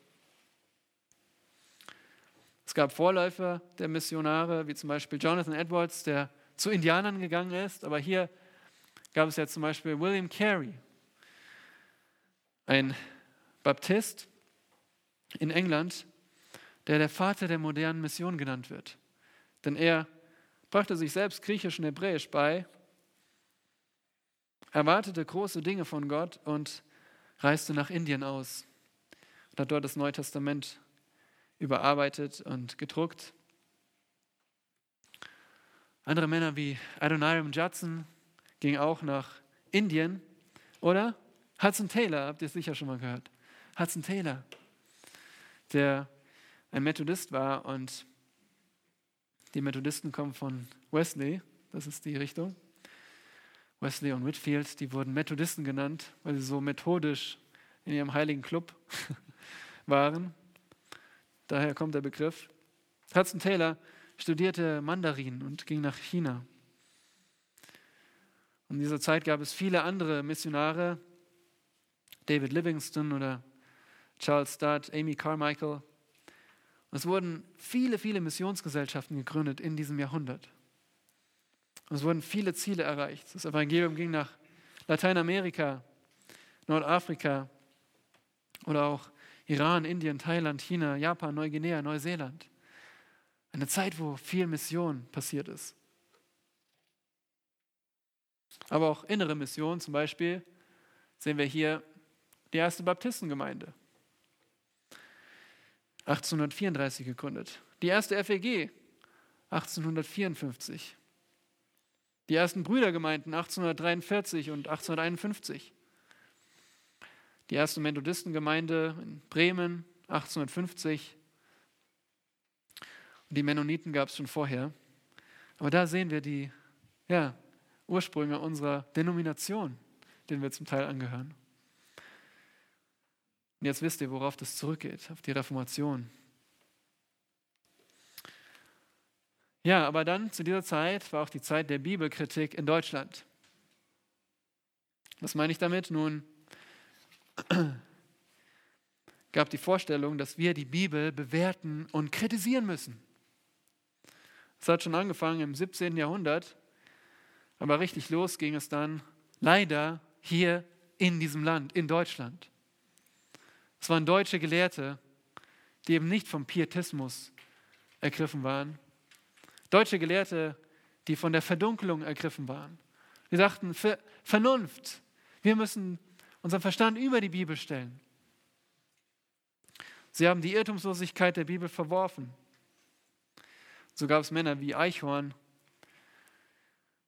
Es gab Vorläufer der Missionare, wie zum Beispiel Jonathan Edwards, der zu Indianern gegangen ist. Aber hier gab es ja zum Beispiel William Carey, ein Baptist in England, der der Vater der modernen Mission genannt wird. Denn er brachte sich selbst Griechisch und Hebräisch bei, erwartete große Dinge von Gott und reiste nach Indien aus und hat dort das Neue Testament überarbeitet und gedruckt. Andere Männer wie Adoniram Judson gingen auch nach Indien, oder? Hudson Taylor, habt ihr sicher schon mal gehört. Hudson Taylor, der ein Methodist war und die Methodisten kommen von Wesley, das ist die Richtung. Wesley und Whitfield, die wurden Methodisten genannt, weil sie so methodisch in ihrem heiligen Club waren. Daher kommt der Begriff. Hudson Taylor studierte Mandarin und ging nach China. In dieser Zeit gab es viele andere Missionare, David Livingston oder Charles Studd, Amy Carmichael. es wurden viele, viele Missionsgesellschaften gegründet in diesem Jahrhundert. Es wurden viele Ziele erreicht. Das Evangelium ging nach Lateinamerika, Nordafrika oder auch Iran, Indien, Thailand, China, Japan, Neuguinea, Neuseeland. Eine Zeit, wo viel Mission passiert ist. Aber auch innere Mission, zum Beispiel sehen wir hier die erste Baptistengemeinde. 1834 gegründet. Die erste FEG 1854. Die ersten Brüdergemeinden 1843 und 1851. Die erste Methodistengemeinde in Bremen 1850. Und die Mennoniten gab es schon vorher. Aber da sehen wir die ja, Ursprünge unserer Denomination, denen wir zum Teil angehören. Und jetzt wisst ihr, worauf das zurückgeht, auf die Reformation. Ja, aber dann zu dieser Zeit war auch die Zeit der Bibelkritik in Deutschland. Was meine ich damit? Nun, gab die Vorstellung, dass wir die Bibel bewerten und kritisieren müssen. Es hat schon angefangen im 17. Jahrhundert, aber richtig los ging es dann leider hier in diesem Land, in Deutschland. Es waren deutsche Gelehrte, die eben nicht vom Pietismus ergriffen waren. Deutsche Gelehrte, die von der Verdunkelung ergriffen waren. Die sagten, Vernunft, wir müssen unseren Verstand über die Bibel stellen. Sie haben die Irrtumslosigkeit der Bibel verworfen. So gab es Männer wie Eichhorn,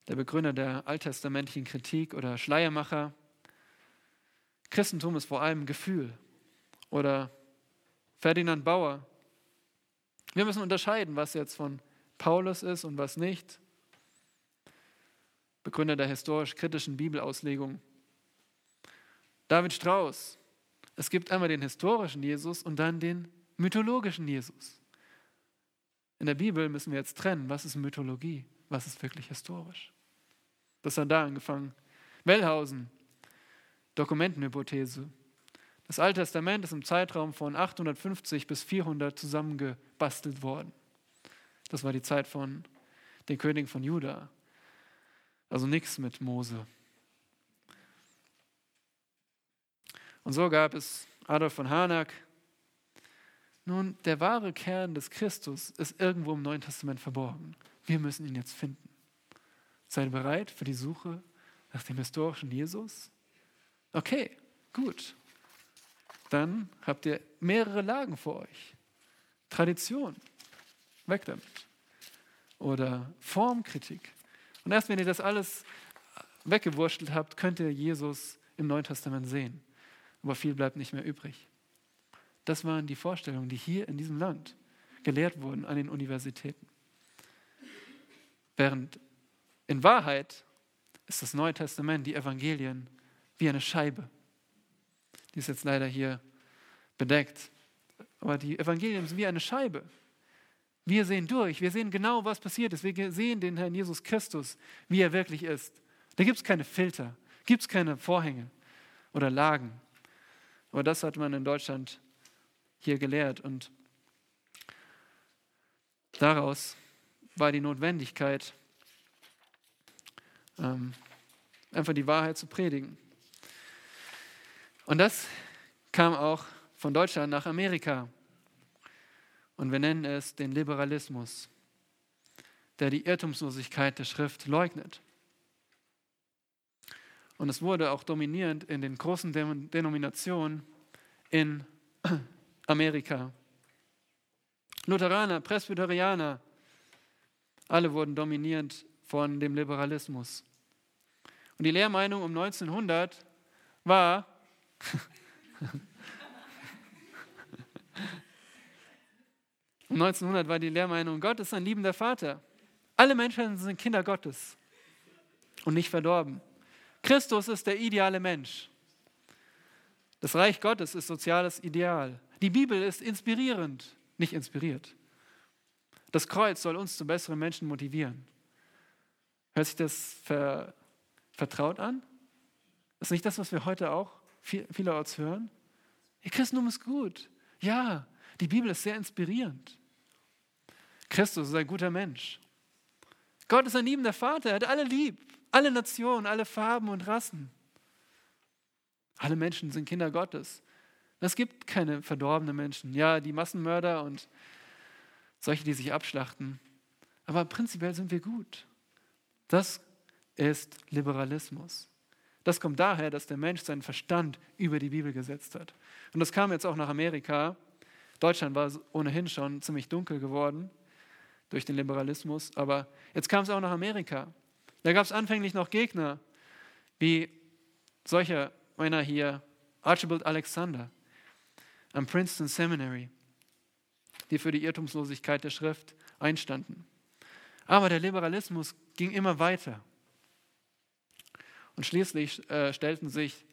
der Begründer der alttestamentlichen Kritik oder Schleiermacher. Christentum ist vor allem Gefühl. Oder Ferdinand Bauer. Wir müssen unterscheiden, was jetzt von Paulus ist und was nicht. Begründer der historisch-kritischen Bibelauslegung. David Strauss. Es gibt einmal den historischen Jesus und dann den mythologischen Jesus. In der Bibel müssen wir jetzt trennen, was ist Mythologie, was ist wirklich historisch. Das hat da angefangen. Wellhausen, Dokumentenhypothese. Das Alte Testament ist im Zeitraum von 850 bis 400 zusammengebastelt worden. Das war die Zeit von den Königen von Juda. Also nichts mit Mose. Und so gab es Adolf von Harnack. Nun, der wahre Kern des Christus ist irgendwo im Neuen Testament verborgen. Wir müssen ihn jetzt finden. Seid bereit für die Suche nach dem historischen Jesus? Okay, gut. Dann habt ihr mehrere Lagen vor euch. Tradition, weg damit. Oder Formkritik. Und erst wenn ihr das alles weggewurschtelt habt, könnt ihr Jesus im Neuen Testament sehen. Aber viel bleibt nicht mehr übrig. Das waren die Vorstellungen, die hier in diesem Land gelehrt wurden an den Universitäten. Während in Wahrheit ist das Neue Testament, die Evangelien, wie eine Scheibe. Die ist jetzt leider hier bedeckt. Aber die Evangelien sind wie eine Scheibe. Wir sehen durch, wir sehen genau, was passiert ist. Wir sehen den Herrn Jesus Christus, wie er wirklich ist. Da gibt es keine Filter, gibt es keine Vorhänge oder Lagen. Aber das hat man in Deutschland hier gelehrt und daraus war die Notwendigkeit, ähm, einfach die Wahrheit zu predigen. Und das kam auch von Deutschland nach Amerika. Und wir nennen es den Liberalismus, der die Irrtumslosigkeit der Schrift leugnet. Und es wurde auch dominierend in den großen Denominationen in Amerika. Lutheraner, Presbyterianer, alle wurden dominierend von dem Liberalismus. Und die Lehrmeinung um 1900 war, Um 1900 war die Lehrmeinung, Gott ist ein liebender Vater. Alle Menschen sind Kinder Gottes und nicht verdorben. Christus ist der ideale Mensch. Das Reich Gottes ist soziales Ideal. Die Bibel ist inspirierend, nicht inspiriert. Das Kreuz soll uns zu besseren Menschen motivieren. Hört sich das ver, vertraut an? Ist nicht das, was wir heute auch vielerorts hören? Ihr Christentum ist gut. Ja, die Bibel ist sehr inspirierend. Christus ist ein guter Mensch. Gott ist ein liebender Vater, er hat alle lieb, alle Nationen, alle Farben und Rassen. Alle Menschen sind Kinder Gottes. Es gibt keine verdorbenen Menschen. Ja, die Massenmörder und solche, die sich abschlachten. Aber prinzipiell sind wir gut. Das ist Liberalismus. Das kommt daher, dass der Mensch seinen Verstand über die Bibel gesetzt hat. Und das kam jetzt auch nach Amerika. Deutschland war ohnehin schon ziemlich dunkel geworden durch den Liberalismus, aber jetzt kam es auch nach Amerika. Da gab es anfänglich noch Gegner, wie solcher einer hier, Archibald Alexander am Princeton Seminary, die für die Irrtumslosigkeit der Schrift einstanden. Aber der Liberalismus ging immer weiter. Und schließlich äh, stellten sich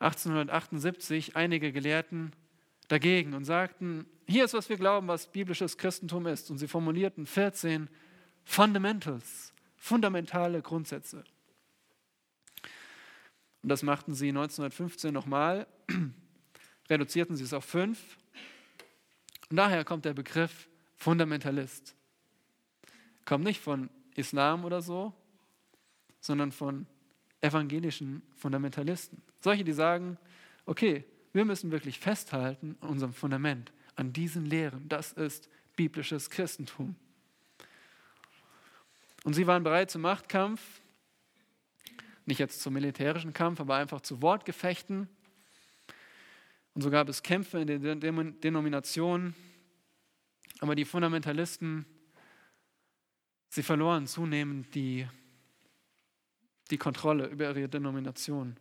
1878 einige Gelehrten dagegen und sagten, hier ist, was wir glauben, was biblisches Christentum ist. Und sie formulierten 14 Fundamentals, fundamentale Grundsätze. Und das machten sie 1915 nochmal, reduzierten sie es auf fünf. Und daher kommt der Begriff Fundamentalist. Kommt nicht von Islam oder so, sondern von evangelischen Fundamentalisten. Solche, die sagen, okay, wir müssen wirklich festhalten an unserem Fundament, an diesen Lehren. Das ist biblisches Christentum. Und sie waren bereit zum Machtkampf, nicht jetzt zum militärischen Kampf, aber einfach zu Wortgefechten. Und so gab es Kämpfe in den Denominationen. Aber die Fundamentalisten, sie verloren zunehmend die, die Kontrolle über ihre Denomination.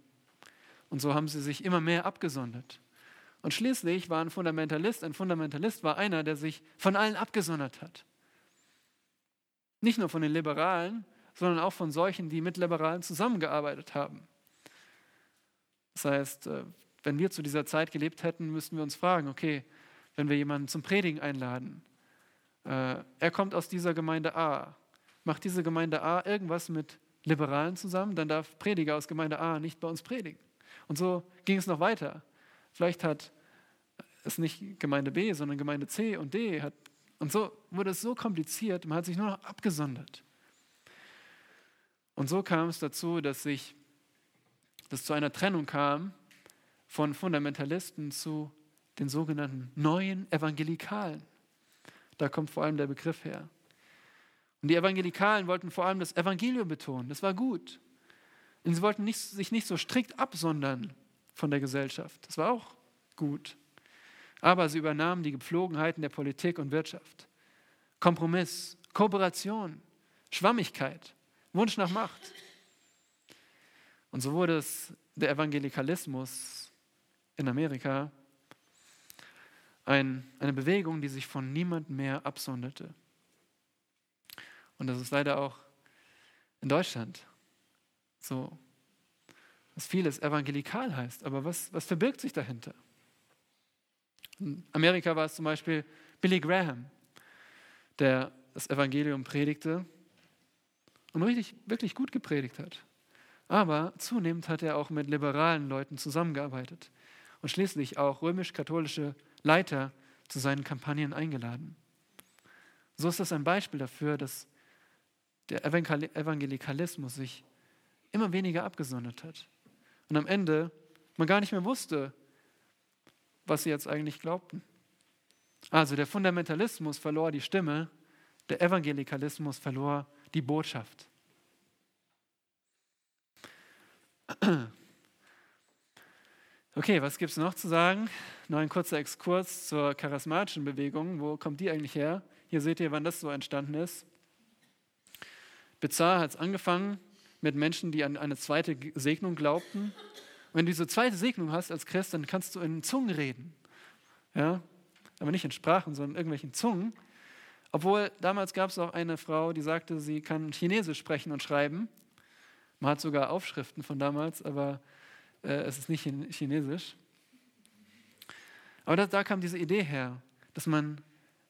Und so haben sie sich immer mehr abgesondert. Und schließlich war ein Fundamentalist, ein Fundamentalist war einer, der sich von allen abgesondert hat. Nicht nur von den Liberalen, sondern auch von solchen, die mit Liberalen zusammengearbeitet haben. Das heißt, äh, wenn wir zu dieser Zeit gelebt hätten, müssten wir uns fragen, okay, wenn wir jemanden zum Predigen einladen, äh, er kommt aus dieser Gemeinde A. Macht diese Gemeinde A irgendwas mit Liberalen zusammen, dann darf Prediger aus Gemeinde A nicht bei uns predigen. Und so ging es noch weiter. Vielleicht hat es nicht Gemeinde B, sondern Gemeinde C und D. Hat, und so wurde es so kompliziert, man hat sich nur noch abgesondert. Und so kam es dazu, dass sich das zu einer Trennung kam von Fundamentalisten zu den sogenannten neuen Evangelikalen. Da kommt vor allem der Begriff her. Und die Evangelikalen wollten vor allem das Evangelium betonen. Das war gut. Und sie wollten nicht, sich nicht so strikt absondern von der Gesellschaft. Das war auch gut. Aber sie übernahmen die Gepflogenheiten der Politik und Wirtschaft. Kompromiss, Kooperation, Schwammigkeit, Wunsch nach Macht. Und so wurde es der Evangelikalismus in Amerika ein, eine Bewegung, die sich von niemandem mehr absonderte. Und das ist leider auch in Deutschland so, dass vieles evangelikal heißt. Aber was, was verbirgt sich dahinter? In Amerika war es zum Beispiel Billy Graham, der das Evangelium predigte und richtig, wirklich gut gepredigt hat. Aber zunehmend hat er auch mit liberalen Leuten zusammengearbeitet und schließlich auch römisch-katholische Leiter zu seinen Kampagnen eingeladen. So ist das ein Beispiel dafür, dass der Evangelikalismus sich immer weniger abgesondert hat. Und am Ende man gar nicht mehr wusste, was sie jetzt eigentlich glaubten. Also der Fundamentalismus verlor die Stimme, der Evangelikalismus verlor die Botschaft. Okay, was gibt es noch zu sagen? Noch ein kurzer Exkurs zur charismatischen Bewegung. Wo kommt die eigentlich her? Hier seht ihr, wann das so entstanden ist. Bizarr hat es angefangen mit Menschen, die an eine zweite Segnung glaubten. Wenn du diese zweite Segnung hast als Christ, dann kannst du in Zungen reden. Ja? Aber nicht in Sprachen, sondern in irgendwelchen Zungen. Obwohl damals gab es auch eine Frau, die sagte, sie kann Chinesisch sprechen und schreiben. Man hat sogar Aufschriften von damals, aber äh, es ist nicht Chinesisch. Aber da, da, kam diese Idee her, dass man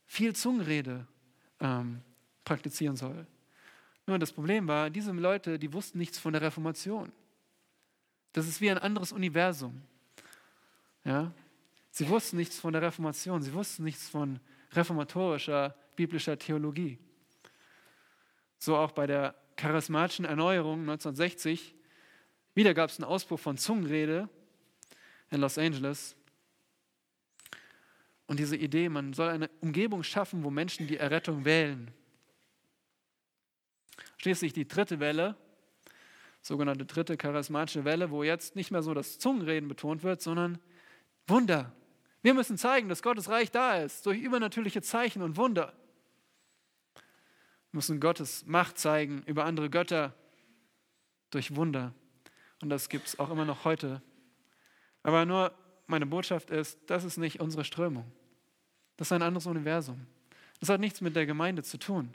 viel Zungenrede ähm, praktizieren soll. Nur das Problem war, diese Leute, die wussten nichts von der Reformation. Das ist wie ein anderes Universum. Ja? Sie wussten nichts von der Reformation, sie wussten nichts von reformatorischer biblischer Theologie. So auch bei der charismatischen Erneuerung 1960. Wieder gab es einen Ausbruch von Zungenrede in Los Angeles. Und diese Idee, man soll eine Umgebung schaffen, wo Menschen die Errettung wählen. Schließlich die dritte Welle, sogenannte dritte charismatische Welle, wo jetzt nicht mehr so das Zungenreden betont wird, sondern Wunder. Wir müssen zeigen, dass Gottes Reich da ist, durch übernatürliche Zeichen und Wunder. Wir müssen Gottes Macht zeigen über andere Götter durch Wunder. Und das gibt es auch immer noch heute. Aber nur meine Botschaft ist, das ist nicht unsere Strömung. Das ist ein anderes Universum. Das hat nichts mit der Gemeinde zu tun.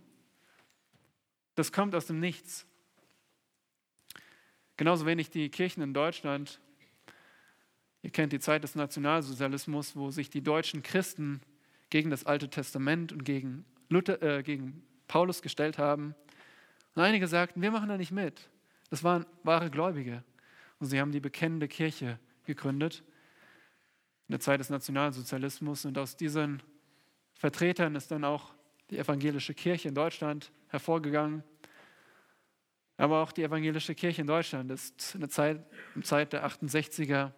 Das kommt aus dem Nichts. Genauso wenig die Kirchen in Deutschland. Ihr kennt die Zeit des Nationalsozialismus, wo sich die deutschen Christen gegen das Alte Testament und gegen, Luther, äh, gegen Paulus gestellt haben. Und einige sagten, wir machen da nicht mit. Das waren wahre Gläubige. Und sie haben die bekennende Kirche gegründet in der Zeit des Nationalsozialismus. Und aus diesen Vertretern ist dann auch die evangelische Kirche in Deutschland hervorgegangen. Aber auch die evangelische Kirche in Deutschland ist in der Zeit, in der Zeit der 68er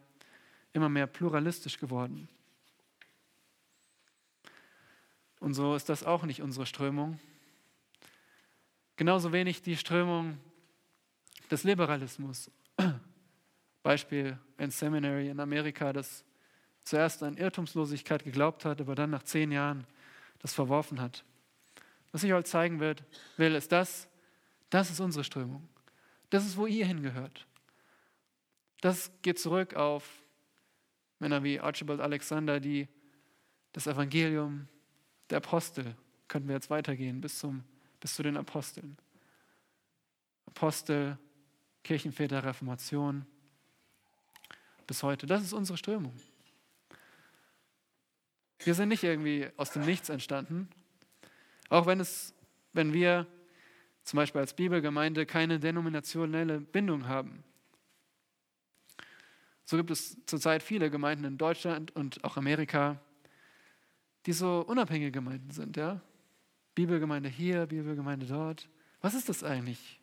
immer mehr pluralistisch geworden. Und so ist das auch nicht unsere Strömung. Genauso wenig die Strömung des Liberalismus. Beispiel ein Seminary in Amerika, das zuerst an Irrtumslosigkeit geglaubt hat, aber dann nach zehn Jahren das verworfen hat. Was ich euch zeigen will, ist das, das ist unsere Strömung. Das ist, wo ihr hingehört. Das geht zurück auf Männer wie Archibald Alexander, die das Evangelium der Apostel, könnten wir jetzt weitergehen, bis, zum, bis zu den Aposteln. Apostel, Kirchenväter, Reformation, bis heute. Das ist unsere Strömung. Wir sind nicht irgendwie aus dem Nichts entstanden, Auch wenn, es, wenn wir zum Beispiel als Bibelgemeinde keine denominationelle Bindung haben. So gibt es zurzeit viele Gemeinden in Deutschland und auch Amerika, die so unabhängige Gemeinden sind. Ja? Bibelgemeinde hier, Bibelgemeinde dort. Was ist das eigentlich?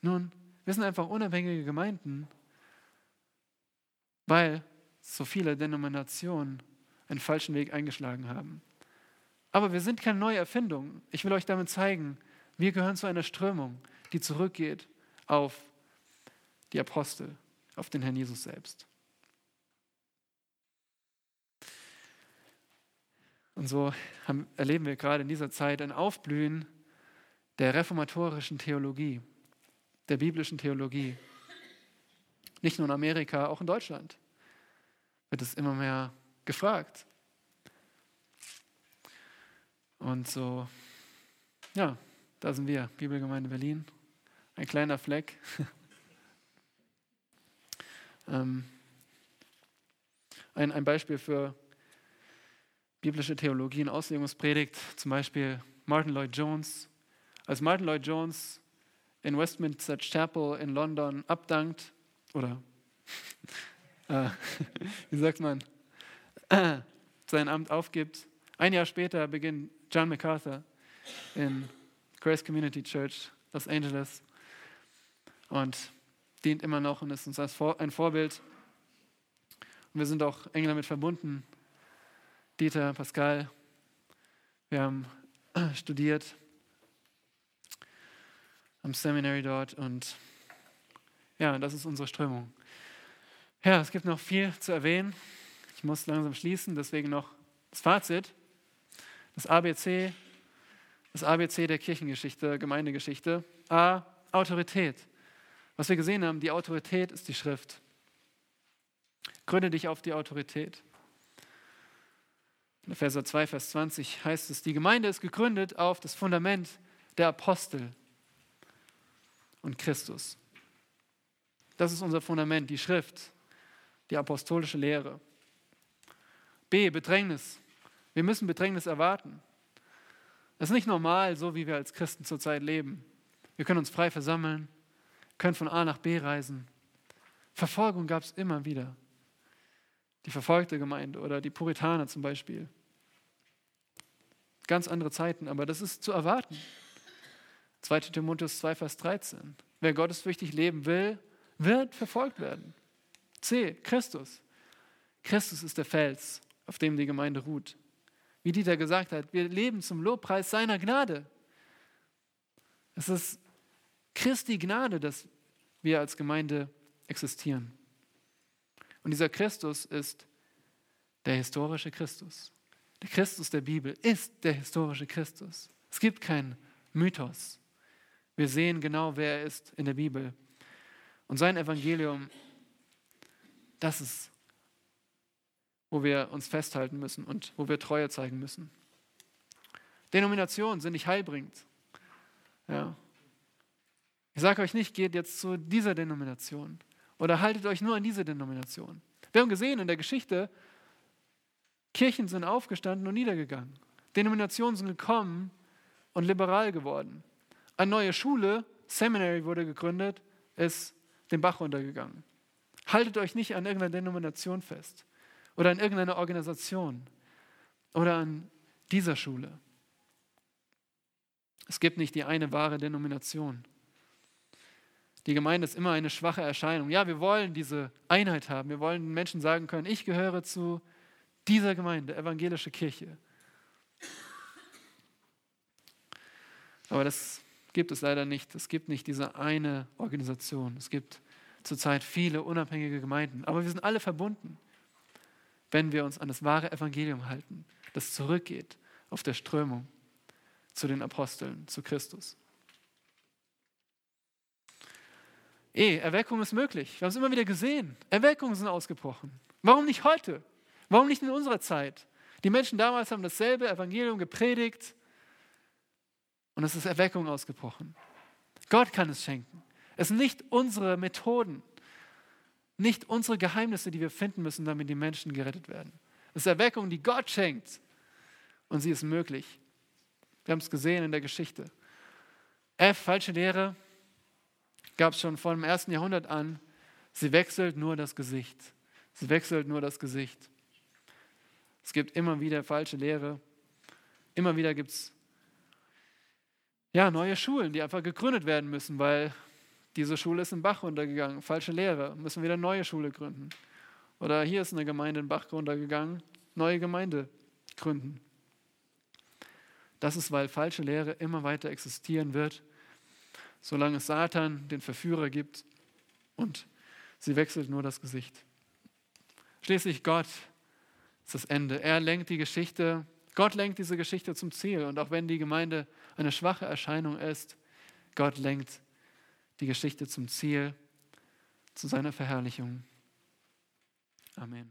Nun, wir sind einfach unabhängige Gemeinden, weil so viele Denominationen einen falschen Weg eingeschlagen haben. Aber wir sind keine neue Erfindung. Ich will euch damit zeigen, wir gehören zu einer Strömung, die zurückgeht auf die Apostel, auf den Herrn Jesus selbst. Und so haben, erleben wir gerade in dieser Zeit ein Aufblühen der reformatorischen Theologie, der biblischen Theologie. Nicht nur in Amerika, auch in Deutschland wird es immer mehr gefragt. Und so, ja, da sind wir, Bibelgemeinde Berlin, ein kleiner Fleck. ähm, ein, ein Beispiel für biblische Theologie und Auslegungspredigt, zum Beispiel Martin Lloyd Jones. Als Martin Lloyd Jones in Westminster Chapel in London abdankt, oder äh, wie sagt man, sein Amt aufgibt, ein Jahr später beginnt John MacArthur in Grace Community Church Los Angeles und dient immer noch und ist uns ein Vorbild. Und wir sind auch eng damit verbunden, Dieter, Pascal, wir haben studiert am Seminary dort und ja, das ist unsere Strömung. Ja, es gibt noch viel zu erwähnen. Ich muss langsam schließen, deswegen noch das Fazit. Das ABC, das ABC der Kirchengeschichte, Gemeindegeschichte. A, Autorität. Was wir gesehen haben, die Autorität ist die Schrift. Gründe dich auf die Autorität. In Epheser 2, Vers 20 heißt es, die Gemeinde ist gegründet auf das Fundament der Apostel und Christus. Das ist unser Fundament, die Schrift, die apostolische Lehre. B, Bedrängnis. Wir müssen Bedrängnis erwarten. Das ist nicht normal, so wie wir als Christen zurzeit leben. Wir können uns frei versammeln, können von A nach B reisen. Verfolgung gab es immer wieder die verfolgte Gemeinde oder die Puritaner zum Beispiel. Ganz andere Zeiten, aber das ist zu erwarten. 2 Timotheus 2, Vers 13. Wer gottesfürchtig leben will, wird verfolgt werden. C. Christus. Christus ist der Fels, auf dem die Gemeinde ruht. Wie Dieter gesagt hat, wir leben zum Lobpreis seiner Gnade. Es ist Christi Gnade, dass wir als Gemeinde existieren. Und dieser Christus ist der historische Christus. Der Christus der Bibel ist der historische Christus. Es gibt keinen Mythos. Wir sehen genau, wer er ist in der Bibel. Und sein Evangelium, das ist, wo wir uns festhalten müssen und wo wir Treue zeigen müssen. Denominationen sind nicht heilbringend. Ja. Ich sage euch nicht, geht jetzt zu dieser Denomination. Oder haltet euch nur an diese Denomination. Wir haben gesehen in der Geschichte, Kirchen sind aufgestanden und niedergegangen. Denominationen sind gekommen und liberal geworden. Eine neue Schule, Seminary wurde gegründet, ist den Bach runtergegangen. Haltet euch nicht an irgendeiner Denomination fest oder an irgendeiner Organisation oder an dieser Schule. Es gibt nicht die eine wahre Denomination. Die Gemeinde ist immer eine schwache Erscheinung. Ja, wir wollen diese Einheit haben. Wir wollen den Menschen sagen können, ich gehöre zu dieser Gemeinde, evangelische Kirche. Aber das gibt es leider nicht. Es gibt nicht diese eine Organisation. Es gibt zurzeit viele unabhängige Gemeinden. Aber wir sind alle verbunden, wenn wir uns an das wahre Evangelium halten, das zurückgeht auf der Strömung zu den Aposteln, zu Christus. Eh, Erweckung ist möglich. Wir haben es immer wieder gesehen. Erweckungen sind ausgebrochen. Warum nicht heute? Warum nicht in unserer Zeit? Die Menschen damals haben dasselbe Evangelium gepredigt und es ist Erweckung ausgebrochen. Gott kann es schenken. Es sind nicht unsere Methoden, nicht unsere Geheimnisse, die wir finden müssen, damit die Menschen gerettet werden. Es ist Erweckung, die Gott schenkt und sie ist möglich. Wir haben es gesehen in der Geschichte. F, falsche Lehre, gab es schon vor dem ersten Jahrhundert an. Sie wechselt nur das Gesicht. Sie wechselt nur das Gesicht. Es gibt immer wieder falsche Lehre. Immer wieder gibt es ja, neue Schulen, die einfach gegründet werden müssen, weil diese Schule ist im Bach runtergegangen. Falsche Lehre. Müssen wieder neue Schule gründen. Oder hier ist eine Gemeinde im Bach runtergegangen. Neue Gemeinde gründen. Das ist, weil falsche Lehre immer weiter existieren wird, solange es Satan, den Verführer, gibt und sie wechselt nur das Gesicht. Schließlich Gott ist das Ende. Er lenkt die Geschichte, Gott lenkt diese Geschichte zum Ziel. Und auch wenn die Gemeinde eine schwache Erscheinung ist, Gott lenkt die Geschichte zum Ziel, zu seiner Verherrlichung. Amen.